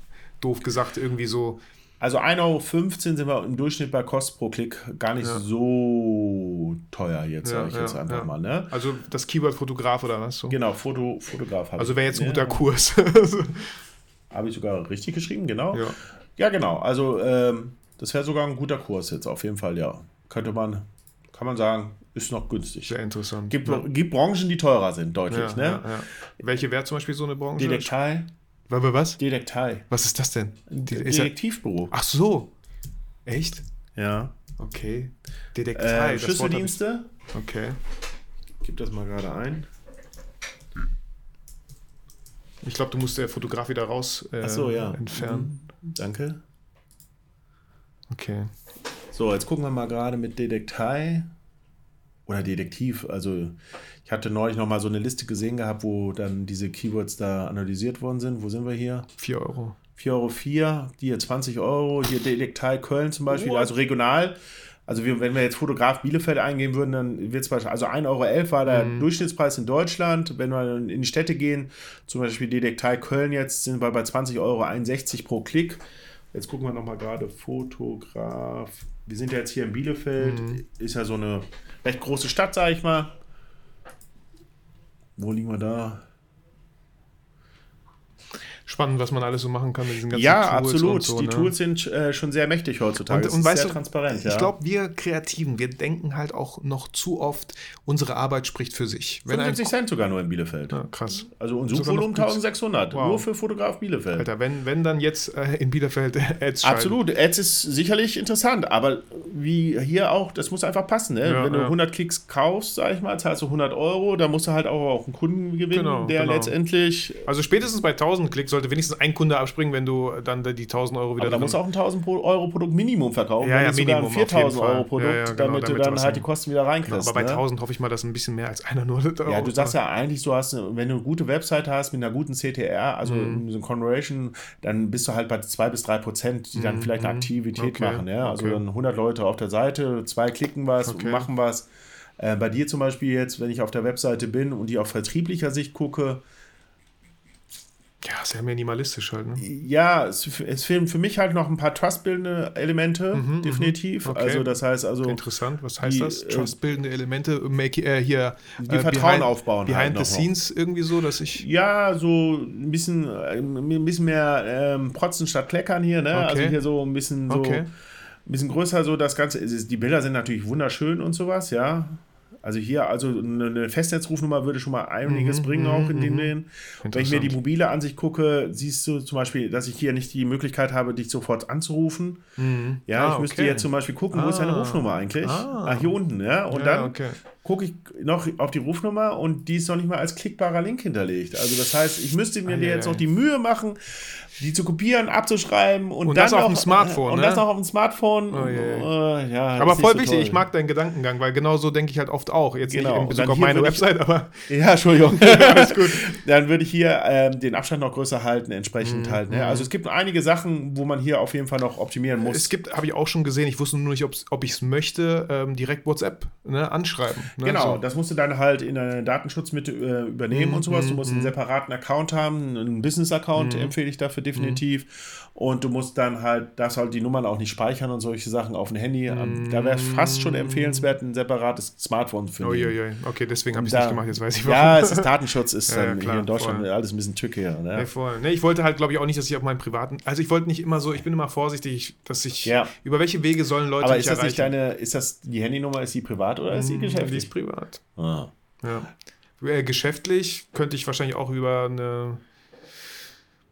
doof gesagt irgendwie so. Also 1,15 Euro sind wir im Durchschnitt bei Kost pro Klick gar nicht Ja. so teuer jetzt, Ja, sage ich jetzt ja, einfach ja. mal. Ne? Also das Keyword Fotograf oder was so. Genau, Foto, Fotograf Also wäre jetzt ein guter Kurs. (laughs) Habe ich sogar richtig geschrieben, genau. ja. Genau. Also ähm, das wäre sogar ein guter Kurs jetzt, auf jeden Fall, ja. Könnte man, kann man sagen, ist noch günstig. Sehr interessant. Gibt, gibt Branchen, die teurer sind, deutlich, ne? Welche wäre zum Beispiel so eine Branche? Wa- wa- Was? Detektei. Was ist das denn? Detektivbüro. ach so. Echt? Ja. Okay. Detektei. Äh, hab ich- Schlüsseldienste. Okay. Gib das mal gerade ein. Ich glaube, du musst der Fotograf wieder raus äh, Ach so, ja. entfernen. Mhm. Danke. Okay. So, jetzt gucken wir mal gerade mit Detektei oder Detektiv. Also ich hatte neulich noch mal so eine Liste gesehen gehabt, wo dann diese Keywords da analysiert worden sind. Wo sind wir hier? 4 Euro. 4,04 Euro, hier 20 Euro, hier Detektei Köln zum Beispiel, What? also regional. Also wenn wir jetzt Fotograf Bielefeld eingeben würden, dann wird es beispielsweise, also 1,11 Euro war der Mhm. Durchschnittspreis in Deutschland. Wenn wir in die Städte gehen, zum Beispiel Detektei Köln jetzt, sind wir bei 20,61 Euro pro Klick. Jetzt gucken wir nochmal gerade Fotograf. Wir sind ja jetzt hier in Bielefeld, Mhm. ist ja so eine recht große Stadt, sage ich mal. Wo liegen wir da? Spannend, was man alles so machen kann mit diesen ganzen ja, Tools. Ja, absolut. So, die ne? Tools sind äh, schon sehr mächtig heutzutage. Und, und weißt du, transparent. Ich glaube, wir Kreativen, wir denken halt auch noch zu oft, unsere Arbeit spricht für sich. Wenn 75 Cent sogar nur in Bielefeld. Ja, krass. Also und Suchvolumen 1600. Wow. Nur für Fotograf Bielefeld. Alter, wenn, wenn dann jetzt äh, in Bielefeld (laughs) Ads. Absolut. Ads ist sicherlich interessant, aber wie hier auch, das muss einfach passen. Ne? Ja, wenn du 100 Klicks kaufst, sag ich mal, zahlst du 100 Euro, dann musst du halt auch, auch einen Kunden gewinnen, genau, der genau. letztendlich. Also spätestens bei 1000 Klicks sollte wenigstens ein Kunde abspringen, wenn du dann die 1000 Euro wieder. Aber da musst du auch ein 1000 Euro Produkt Minimum verkaufen. Ja, ja, wenn Minimum. Sogar ein 4000 Euro Produkt, ja, ja, genau, damit, damit, du dann halt die Kosten wieder reinkriegst. Genau, aber bei ne? 1000 hoffe ich mal, dass ein bisschen mehr als einer nur. Ja, du sagst ja eigentlich, du hast, wenn du eine gute Webseite hast mit einer guten CTR, also mhm. so ein Conversion, dann bist du halt bei 2 bis 3 Prozent, die dann mhm. vielleicht eine mhm. Aktivität okay. machen. Ja? Also okay. dann 100 Leute auf der Seite, zwei klicken was, okay. machen was. Äh, bei dir zum Beispiel jetzt, wenn ich auf der Webseite bin und die auf vertrieblicher Sicht gucke, ja, sehr minimalistisch halt. Ne? Ja, es, es, fehlen für mich halt noch ein paar trustbildende Elemente, mhm, mhm. definitiv. Okay. Also das heißt also. Interessant, was heißt die, das? Äh, trustbildende Elemente, make, äh, hier. Die äh, Vertrauen behind, aufbauen. Behind halt the scenes noch. irgendwie so, dass ich. Ja, so ein bisschen, äh, ein bisschen mehr ähm, Protzen statt Kleckern hier, ne? Also okay. Also hier so ein bisschen so. Okay. Ein bisschen größer so das Ganze. Die Bilder sind natürlich wunderschön und sowas, ja. Also hier, also eine Festnetzrufnummer würde schon mal einiges mhm, bringen, auch in den mhm. Wenn ich mir die mobile Ansicht gucke, siehst du zum Beispiel, dass ich hier nicht die Möglichkeit habe, dich sofort anzurufen. Mhm. Ja, ah, ich müsste okay. jetzt zum Beispiel gucken, ah. wo ist deine ah. Rufnummer eigentlich? Ah, ah hier unten, ja. Und ja, dann okay gucke ich noch auf die Rufnummer und die ist noch nicht mal als klickbarer Link hinterlegt. Also das heißt, ich müsste mir ah, jetzt noch die Mühe machen, die zu kopieren, abzuschreiben und, und dann das auf dem Smartphone. Und ne? das noch auf dem Smartphone. Oh, äh, ja, aber voll so wichtig, toll. ich mag deinen Gedankengang, weil genau so denke ich halt oft auch. Jetzt genau. nicht in Bezug auf meine Website, aber. (laughs) Ja, Entschuldigung. (laughs) Alles gut. Dann würde ich hier ähm, den Abstand noch größer halten, entsprechend mm, halt. Ne? Mm. Also es gibt einige Sachen, wo man hier auf jeden Fall noch optimieren muss. Es gibt, habe ich auch schon gesehen, ich wusste nur nicht, ob ich es möchte, ähm, direkt WhatsApp ne, anschreiben. Ne? Genau, so. das musst du dann halt in einen Datenschutz mit äh, übernehmen mm, und sowas. Du musst einen separaten Account haben, einen Business-Account empfehle ich dafür definitiv. Und du musst dann halt, darfst halt die Nummern auch nicht speichern und solche Sachen auf dem Handy. Mm. Da wäre es fast schon empfehlenswert, ein separates Smartphone zu finden. Uiuiui. Okay, deswegen habe ich es nicht gemacht, jetzt weiß ich warum. Ja, es ist Datenschutz, ist (laughs) ja, dann klar, hier in Deutschland voll. alles ein bisschen tückiger. Ne? Nee, voll. Nee, ich wollte halt, glaube ich, auch nicht, dass ich auf meinen privaten, also ich wollte nicht immer so, ich bin immer vorsichtig, dass ich, ja. über welche Wege sollen Leute Aber ist das erreichen? nicht deine, ist das, die Handynummer, ist die privat oder ist die geschäftlich? Ist privat. Ah. Ja. Äh, geschäftlich könnte ich wahrscheinlich auch über eine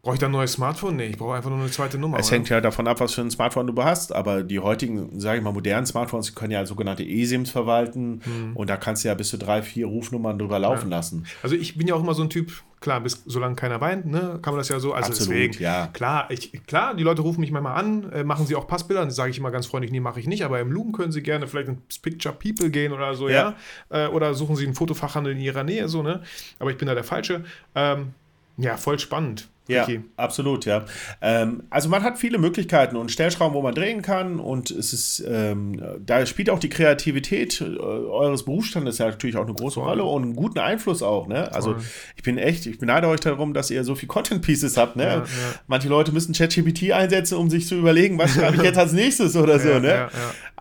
Brauche ich da ein neues Smartphone? Nee, ich brauche einfach nur eine zweite Nummer. Es oder? hängt ja davon ab, was für ein Smartphone du hast, aber die heutigen, sage ich mal, modernen Smartphones können ja sogenannte eSIMs verwalten hm. und da kannst du ja bis zu drei, vier Rufnummern drüber laufen ja. lassen. Also ich bin ja auch immer so ein Typ, klar, bis solange keiner weint, ne, kann man das ja so. Also Absolut, deswegen, ja. Klar, ich, klar, die Leute rufen mich manchmal an, äh, machen sie auch Passbilder, dann sage ich immer ganz freundlich, nee, mache ich nicht, aber im Loom können sie gerne vielleicht ins Picture People gehen oder so, ja. ja? Äh, oder suchen sie einen Fotofachhandel in ihrer Nähe, so, ne? Aber ich bin da der Falsche. Ähm, ja, voll spannend. Ja, okay. absolut, ja. Ähm, also man hat viele Möglichkeiten und Stellschrauben, wo man drehen kann und es ist, ähm, da spielt auch die Kreativität äh, eures Berufsstandes ja natürlich auch eine große Voll. Rolle und einen guten Einfluss auch, ne? Also Voll. ich bin echt, ich beneide euch darum, dass ihr so viel Content Pieces habt, ne? Ja, ja. Manche Leute müssen ChatGPT einsetzen, um sich zu überlegen, was schreibe ich jetzt als nächstes oder (laughs) so, ne?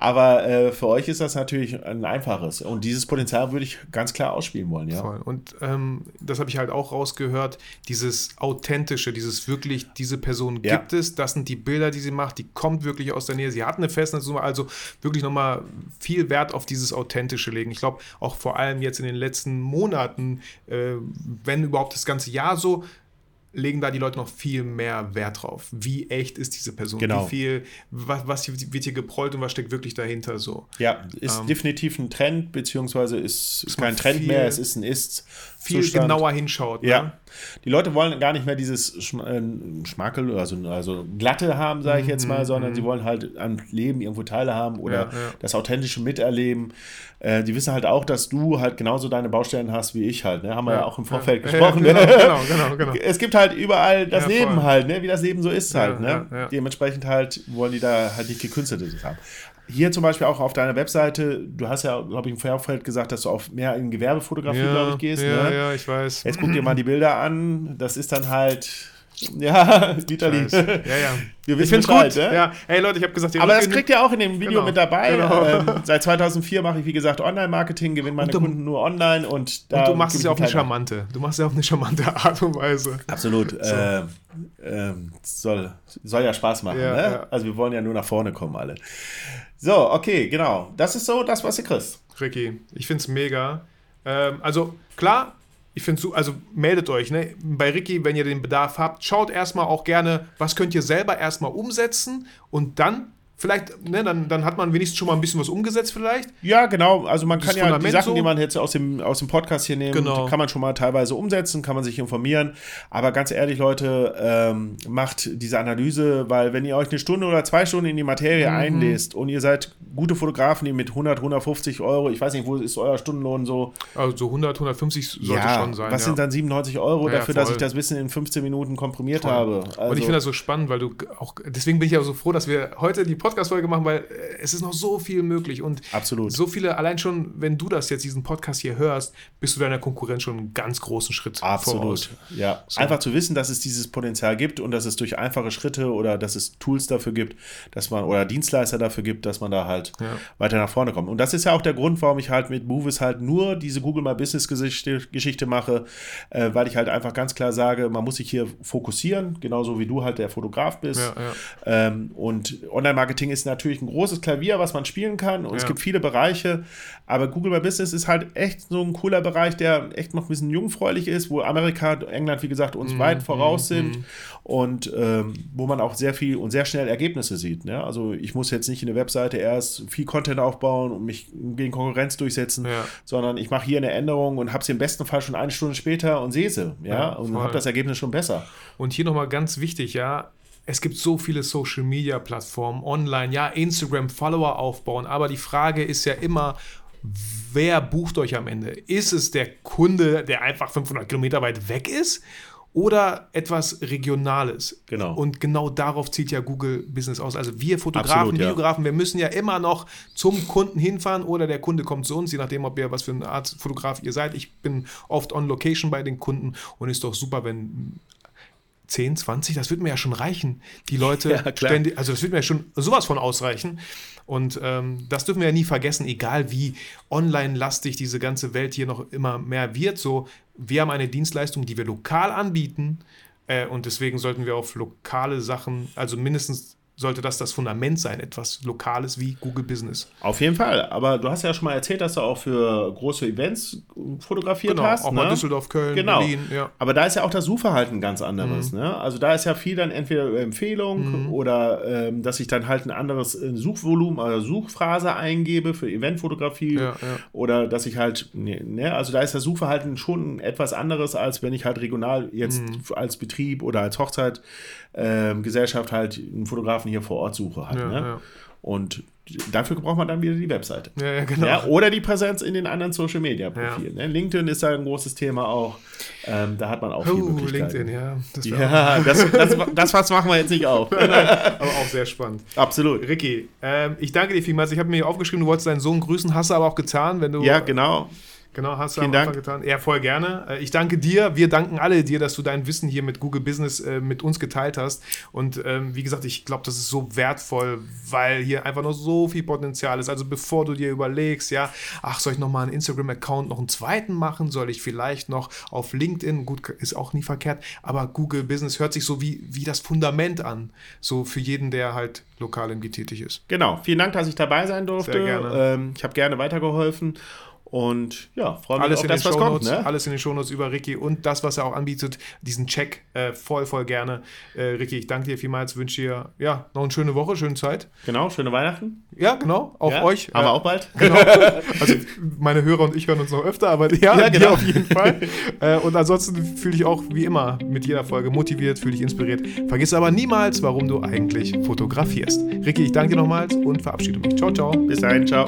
Aber äh, für euch ist das natürlich ein einfaches und dieses Potenzial würde ich ganz klar ausspielen wollen, ja. Voll. Und ähm, das habe ich halt auch rausgehört, dieses authentische dieses wirklich, diese Person ja. gibt es, das sind die Bilder, die sie macht, die kommt wirklich aus der Nähe, sie hat eine Festnetznummer, also wirklich nochmal viel Wert auf dieses Authentische legen. Ich glaube, auch vor allem jetzt in den letzten Monaten, äh, wenn überhaupt das ganze Jahr so, legen da die Leute noch viel mehr Wert drauf. Wie echt ist diese Person? Genau. Wie viel, was, was wird hier geprollt und was steckt wirklich dahinter so? Ja, ist ähm, definitiv ein Trend, beziehungsweise ist, ist kein Trend mehr, es ist ein Ist. Viel Zustand. genauer hinschaut. Ne? Ja. Die Leute wollen gar nicht mehr dieses äh, Schmakel, also, also glatte haben, sage ich jetzt mal, mm -hmm. sondern sie wollen halt am Leben irgendwo Teile haben oder ja, ja. das authentische Miterleben. Äh, die wissen halt auch, dass du halt genauso deine Baustellen hast wie ich halt. Ne? Haben wir ja, ja auch im Vorfeld (laughs) gesprochen. Genau, genau, genau, genau, (laughs) Es gibt halt überall das Leben halt, ne? wie das Leben so ist halt. ne? Dementsprechend halt wollen die da halt nicht gekünstetes haben hier zum Beispiel auch auf deiner Webseite, du hast ja, glaube ich, im Vorfeld gesagt, dass du auf mehr in Gewerbefotografie, ja, glaube ich, gehst. Ja, ne? ja, ich weiß. Jetzt guck dir mal die Bilder an. Das ist dann halt (laughs) Ja, Vitali. Ja, ja. Wir Ich wissen find's Bescheid, gut. ne? Ja. Hey Leute, ich habe gesagt, ihr Aber das kriegt ihr auch in dem Video Genau. mit dabei. Genau. Ähm, seit 2004 mache ich, wie gesagt, Online-Marketing, gewinne meine Und du- Kunden nur online und da Und du machst es ja ich auf eine charmante. Du machst es ja auf eine charmante Art und Weise. Absolut. Ähm, ähm, soll, soll ja Spaß machen. Ja, ne? ja. Also wir wollen ja nur nach vorne kommen alle. So, okay, genau. Das ist so das, was ihr kriegst. Ricky, ich finde es mega. Ähm, also klar, ich finde so, also meldet euch, ne? Bei Ricky, wenn ihr den Bedarf habt, schaut erstmal auch gerne, was könnt ihr selber erstmal umsetzen und dann vielleicht, ne, dann, dann hat man wenigstens schon mal ein bisschen was umgesetzt vielleicht. Ja, genau. Also man kann Das ja die Sachen, so. die man jetzt aus dem, aus dem Podcast hier nimmt, Genau. kann man schon mal teilweise umsetzen, kann man sich informieren. Aber ganz ehrlich, Leute, ähm, macht diese Analyse, weil wenn ihr euch eine Stunde oder zwei Stunden in die Materie Mhm. einlest und ihr seid gute Fotografen, die mit 100, 150 Euro, ich weiß nicht, wo ist euer Stundenlohn so? Also so 100, 150 sollte ja, schon sein. was ja. sind dann 97 Euro Ja, dafür, dass voll. ich das Wissen in 15 Minuten komprimiert Voll. habe? und ich Also- finde das so spannend, weil du auch, deswegen bin ich ja so froh, dass wir heute die Podcast-Folge machen, weil äh, es ist noch so viel möglich und Absolut. so viele, allein schon, wenn du das jetzt, diesen Podcast hier hörst, bist du deiner Konkurrenz schon einen ganz großen Schritt Absolut. voraus. Ja, einfach zu wissen, dass es dieses Potenzial gibt und dass es durch einfache Schritte oder dass es Tools dafür gibt, dass man oder Dienstleister dafür gibt, dass man da halt Ja. weiter nach vorne kommt. Und das ist ja auch der Grund, warum ich halt mit Movies halt nur diese Google My Business Geschichte, Geschichte mache, äh, weil ich halt einfach ganz klar sage, man muss sich hier fokussieren, genauso wie du halt der Fotograf bist. Ja, ja. Ähm, und Online-Marketing ist natürlich ein großes Klavier, was man spielen kann. Und es Ja. gibt viele Bereiche. Aber Google My Business ist halt echt so ein cooler Bereich, der echt noch ein bisschen jungfräulich ist, wo Amerika, England, wie gesagt, uns weit voraus sind. Und ähm, wo man auch sehr viel und sehr schnell Ergebnisse sieht. Ne? Also ich muss jetzt nicht in der Webseite erst viel Content aufbauen und mich gegen Konkurrenz durchsetzen, Ja. sondern ich mache hier eine Änderung und habe sie im besten Fall schon eine Stunde später und sehe sie. Ja, Ja, und habe das Ergebnis schon besser. Und hier nochmal ganz wichtig, ja, es gibt so viele Social Media Plattformen online, ja, Instagram, Follower aufbauen, aber die Frage ist ja immer, wer bucht euch am Ende? Ist es der Kunde, der einfach 500 Kilometer weit weg ist? Oder etwas Regionales. Genau. Und genau darauf zielt ja Google Business aus. Also wir Fotografen, Absolut, ja. Videografen, wir müssen ja immer noch zum Kunden hinfahren oder der Kunde kommt zu uns, je nachdem, ob ihr was für eine Art Fotograf ihr seid. Ich bin oft on Location bei den Kunden und ist doch super, wenn 10, 20, das wird mir ja schon reichen. Die (laughs) Leute Ja, ständig, also das wird mir ja schon sowas von ausreichen. Und ähm, das dürfen wir ja nie vergessen, egal wie online-lastig diese ganze Welt hier noch immer mehr wird. So, wir haben eine Dienstleistung, die wir lokal anbieten. Äh, und deswegen sollten wir auf lokale Sachen, also mindestens sollte das das Fundament sein, etwas Lokales wie Google Business. Auf jeden Fall. Aber du hast ja schon mal erzählt, dass du auch für große Events fotografiert Genau, hast. auch ne? mal Düsseldorf, Köln, Genau. Berlin. Ja. Aber da ist ja auch das Suchverhalten ganz anderes. Ne? Also da ist ja viel dann entweder über Empfehlung oder ähm, dass ich dann halt ein anderes äh, Suchvolumen oder Suchphrase eingebe für Eventfotografie Ja, ja. oder dass ich halt, ne, ne, also da ist das Suchverhalten schon etwas anderes, als wenn ich halt regional jetzt als Betrieb oder als Hochzeitgesellschaft Gesellschaft halt einen Fotografen hier vor Ort suche halt. Ja, ne? ja. Und dafür braucht man dann wieder die Webseite. Ja, ja, genau. Ja, oder die Präsenz in den anderen Social Media Profilen. Ne? LinkedIn ist da ein großes Thema auch. Ähm, da hat man auch viel Oh, Möglichkeiten. LinkedIn, ja. Das Ja, das, das, das was machen wir jetzt nicht auf. (laughs) aber auch sehr spannend. Absolut. Ricky, ähm, ich danke dir vielmals. Ich habe mir aufgeschrieben, du wolltest deinen Sohn grüßen, hast du aber auch getan, wenn du. Ja, genau. Genau, hast du Vielen am Anfang Dank. getan. Ja, voll gerne. Äh, Ich danke dir. Wir danken alle dir, dass du dein Wissen hier mit Google Business äh, mit uns geteilt hast. Und ähm, wie gesagt, ich glaube, das ist so wertvoll, weil hier einfach noch so viel Potenzial ist. Also bevor du dir überlegst, ja, ach, soll ich noch mal einen Instagram-Account noch einen zweiten machen? Soll ich vielleicht noch auf LinkedIn? Gut, ist auch nie verkehrt. Aber Google Business hört sich so wie, wie das Fundament an. So für jeden, der halt lokal irgendwie tätig ist. Genau. Vielen Dank, dass ich dabei sein durfte. Sehr gerne. Ähm, ich habe gerne weitergeholfen. Und ja, freue mich alles auf in das, den was kommt. Ne? alles in den Shownotes über Ricky und das, was er auch anbietet, diesen Check, äh, voll, voll gerne. Äh, Ricky, ich danke dir vielmals, wünsche dir ja, noch eine schöne Woche, schöne Zeit. Genau, schöne Weihnachten. Ja, genau, auch ja, euch. Haben äh, auch bald. Genau. (laughs) Also meine Hörer und ich hören uns noch öfter, aber ja, Ja, genau. auf jeden Fall. äh, und ansonsten fühle ich auch wie immer mit jeder Folge motiviert, fühle ich inspiriert. Vergiss aber niemals, warum du eigentlich fotografierst. Ricky, ich danke dir nochmals und verabschiede mich. Ciao, ciao. Bis dahin, ciao.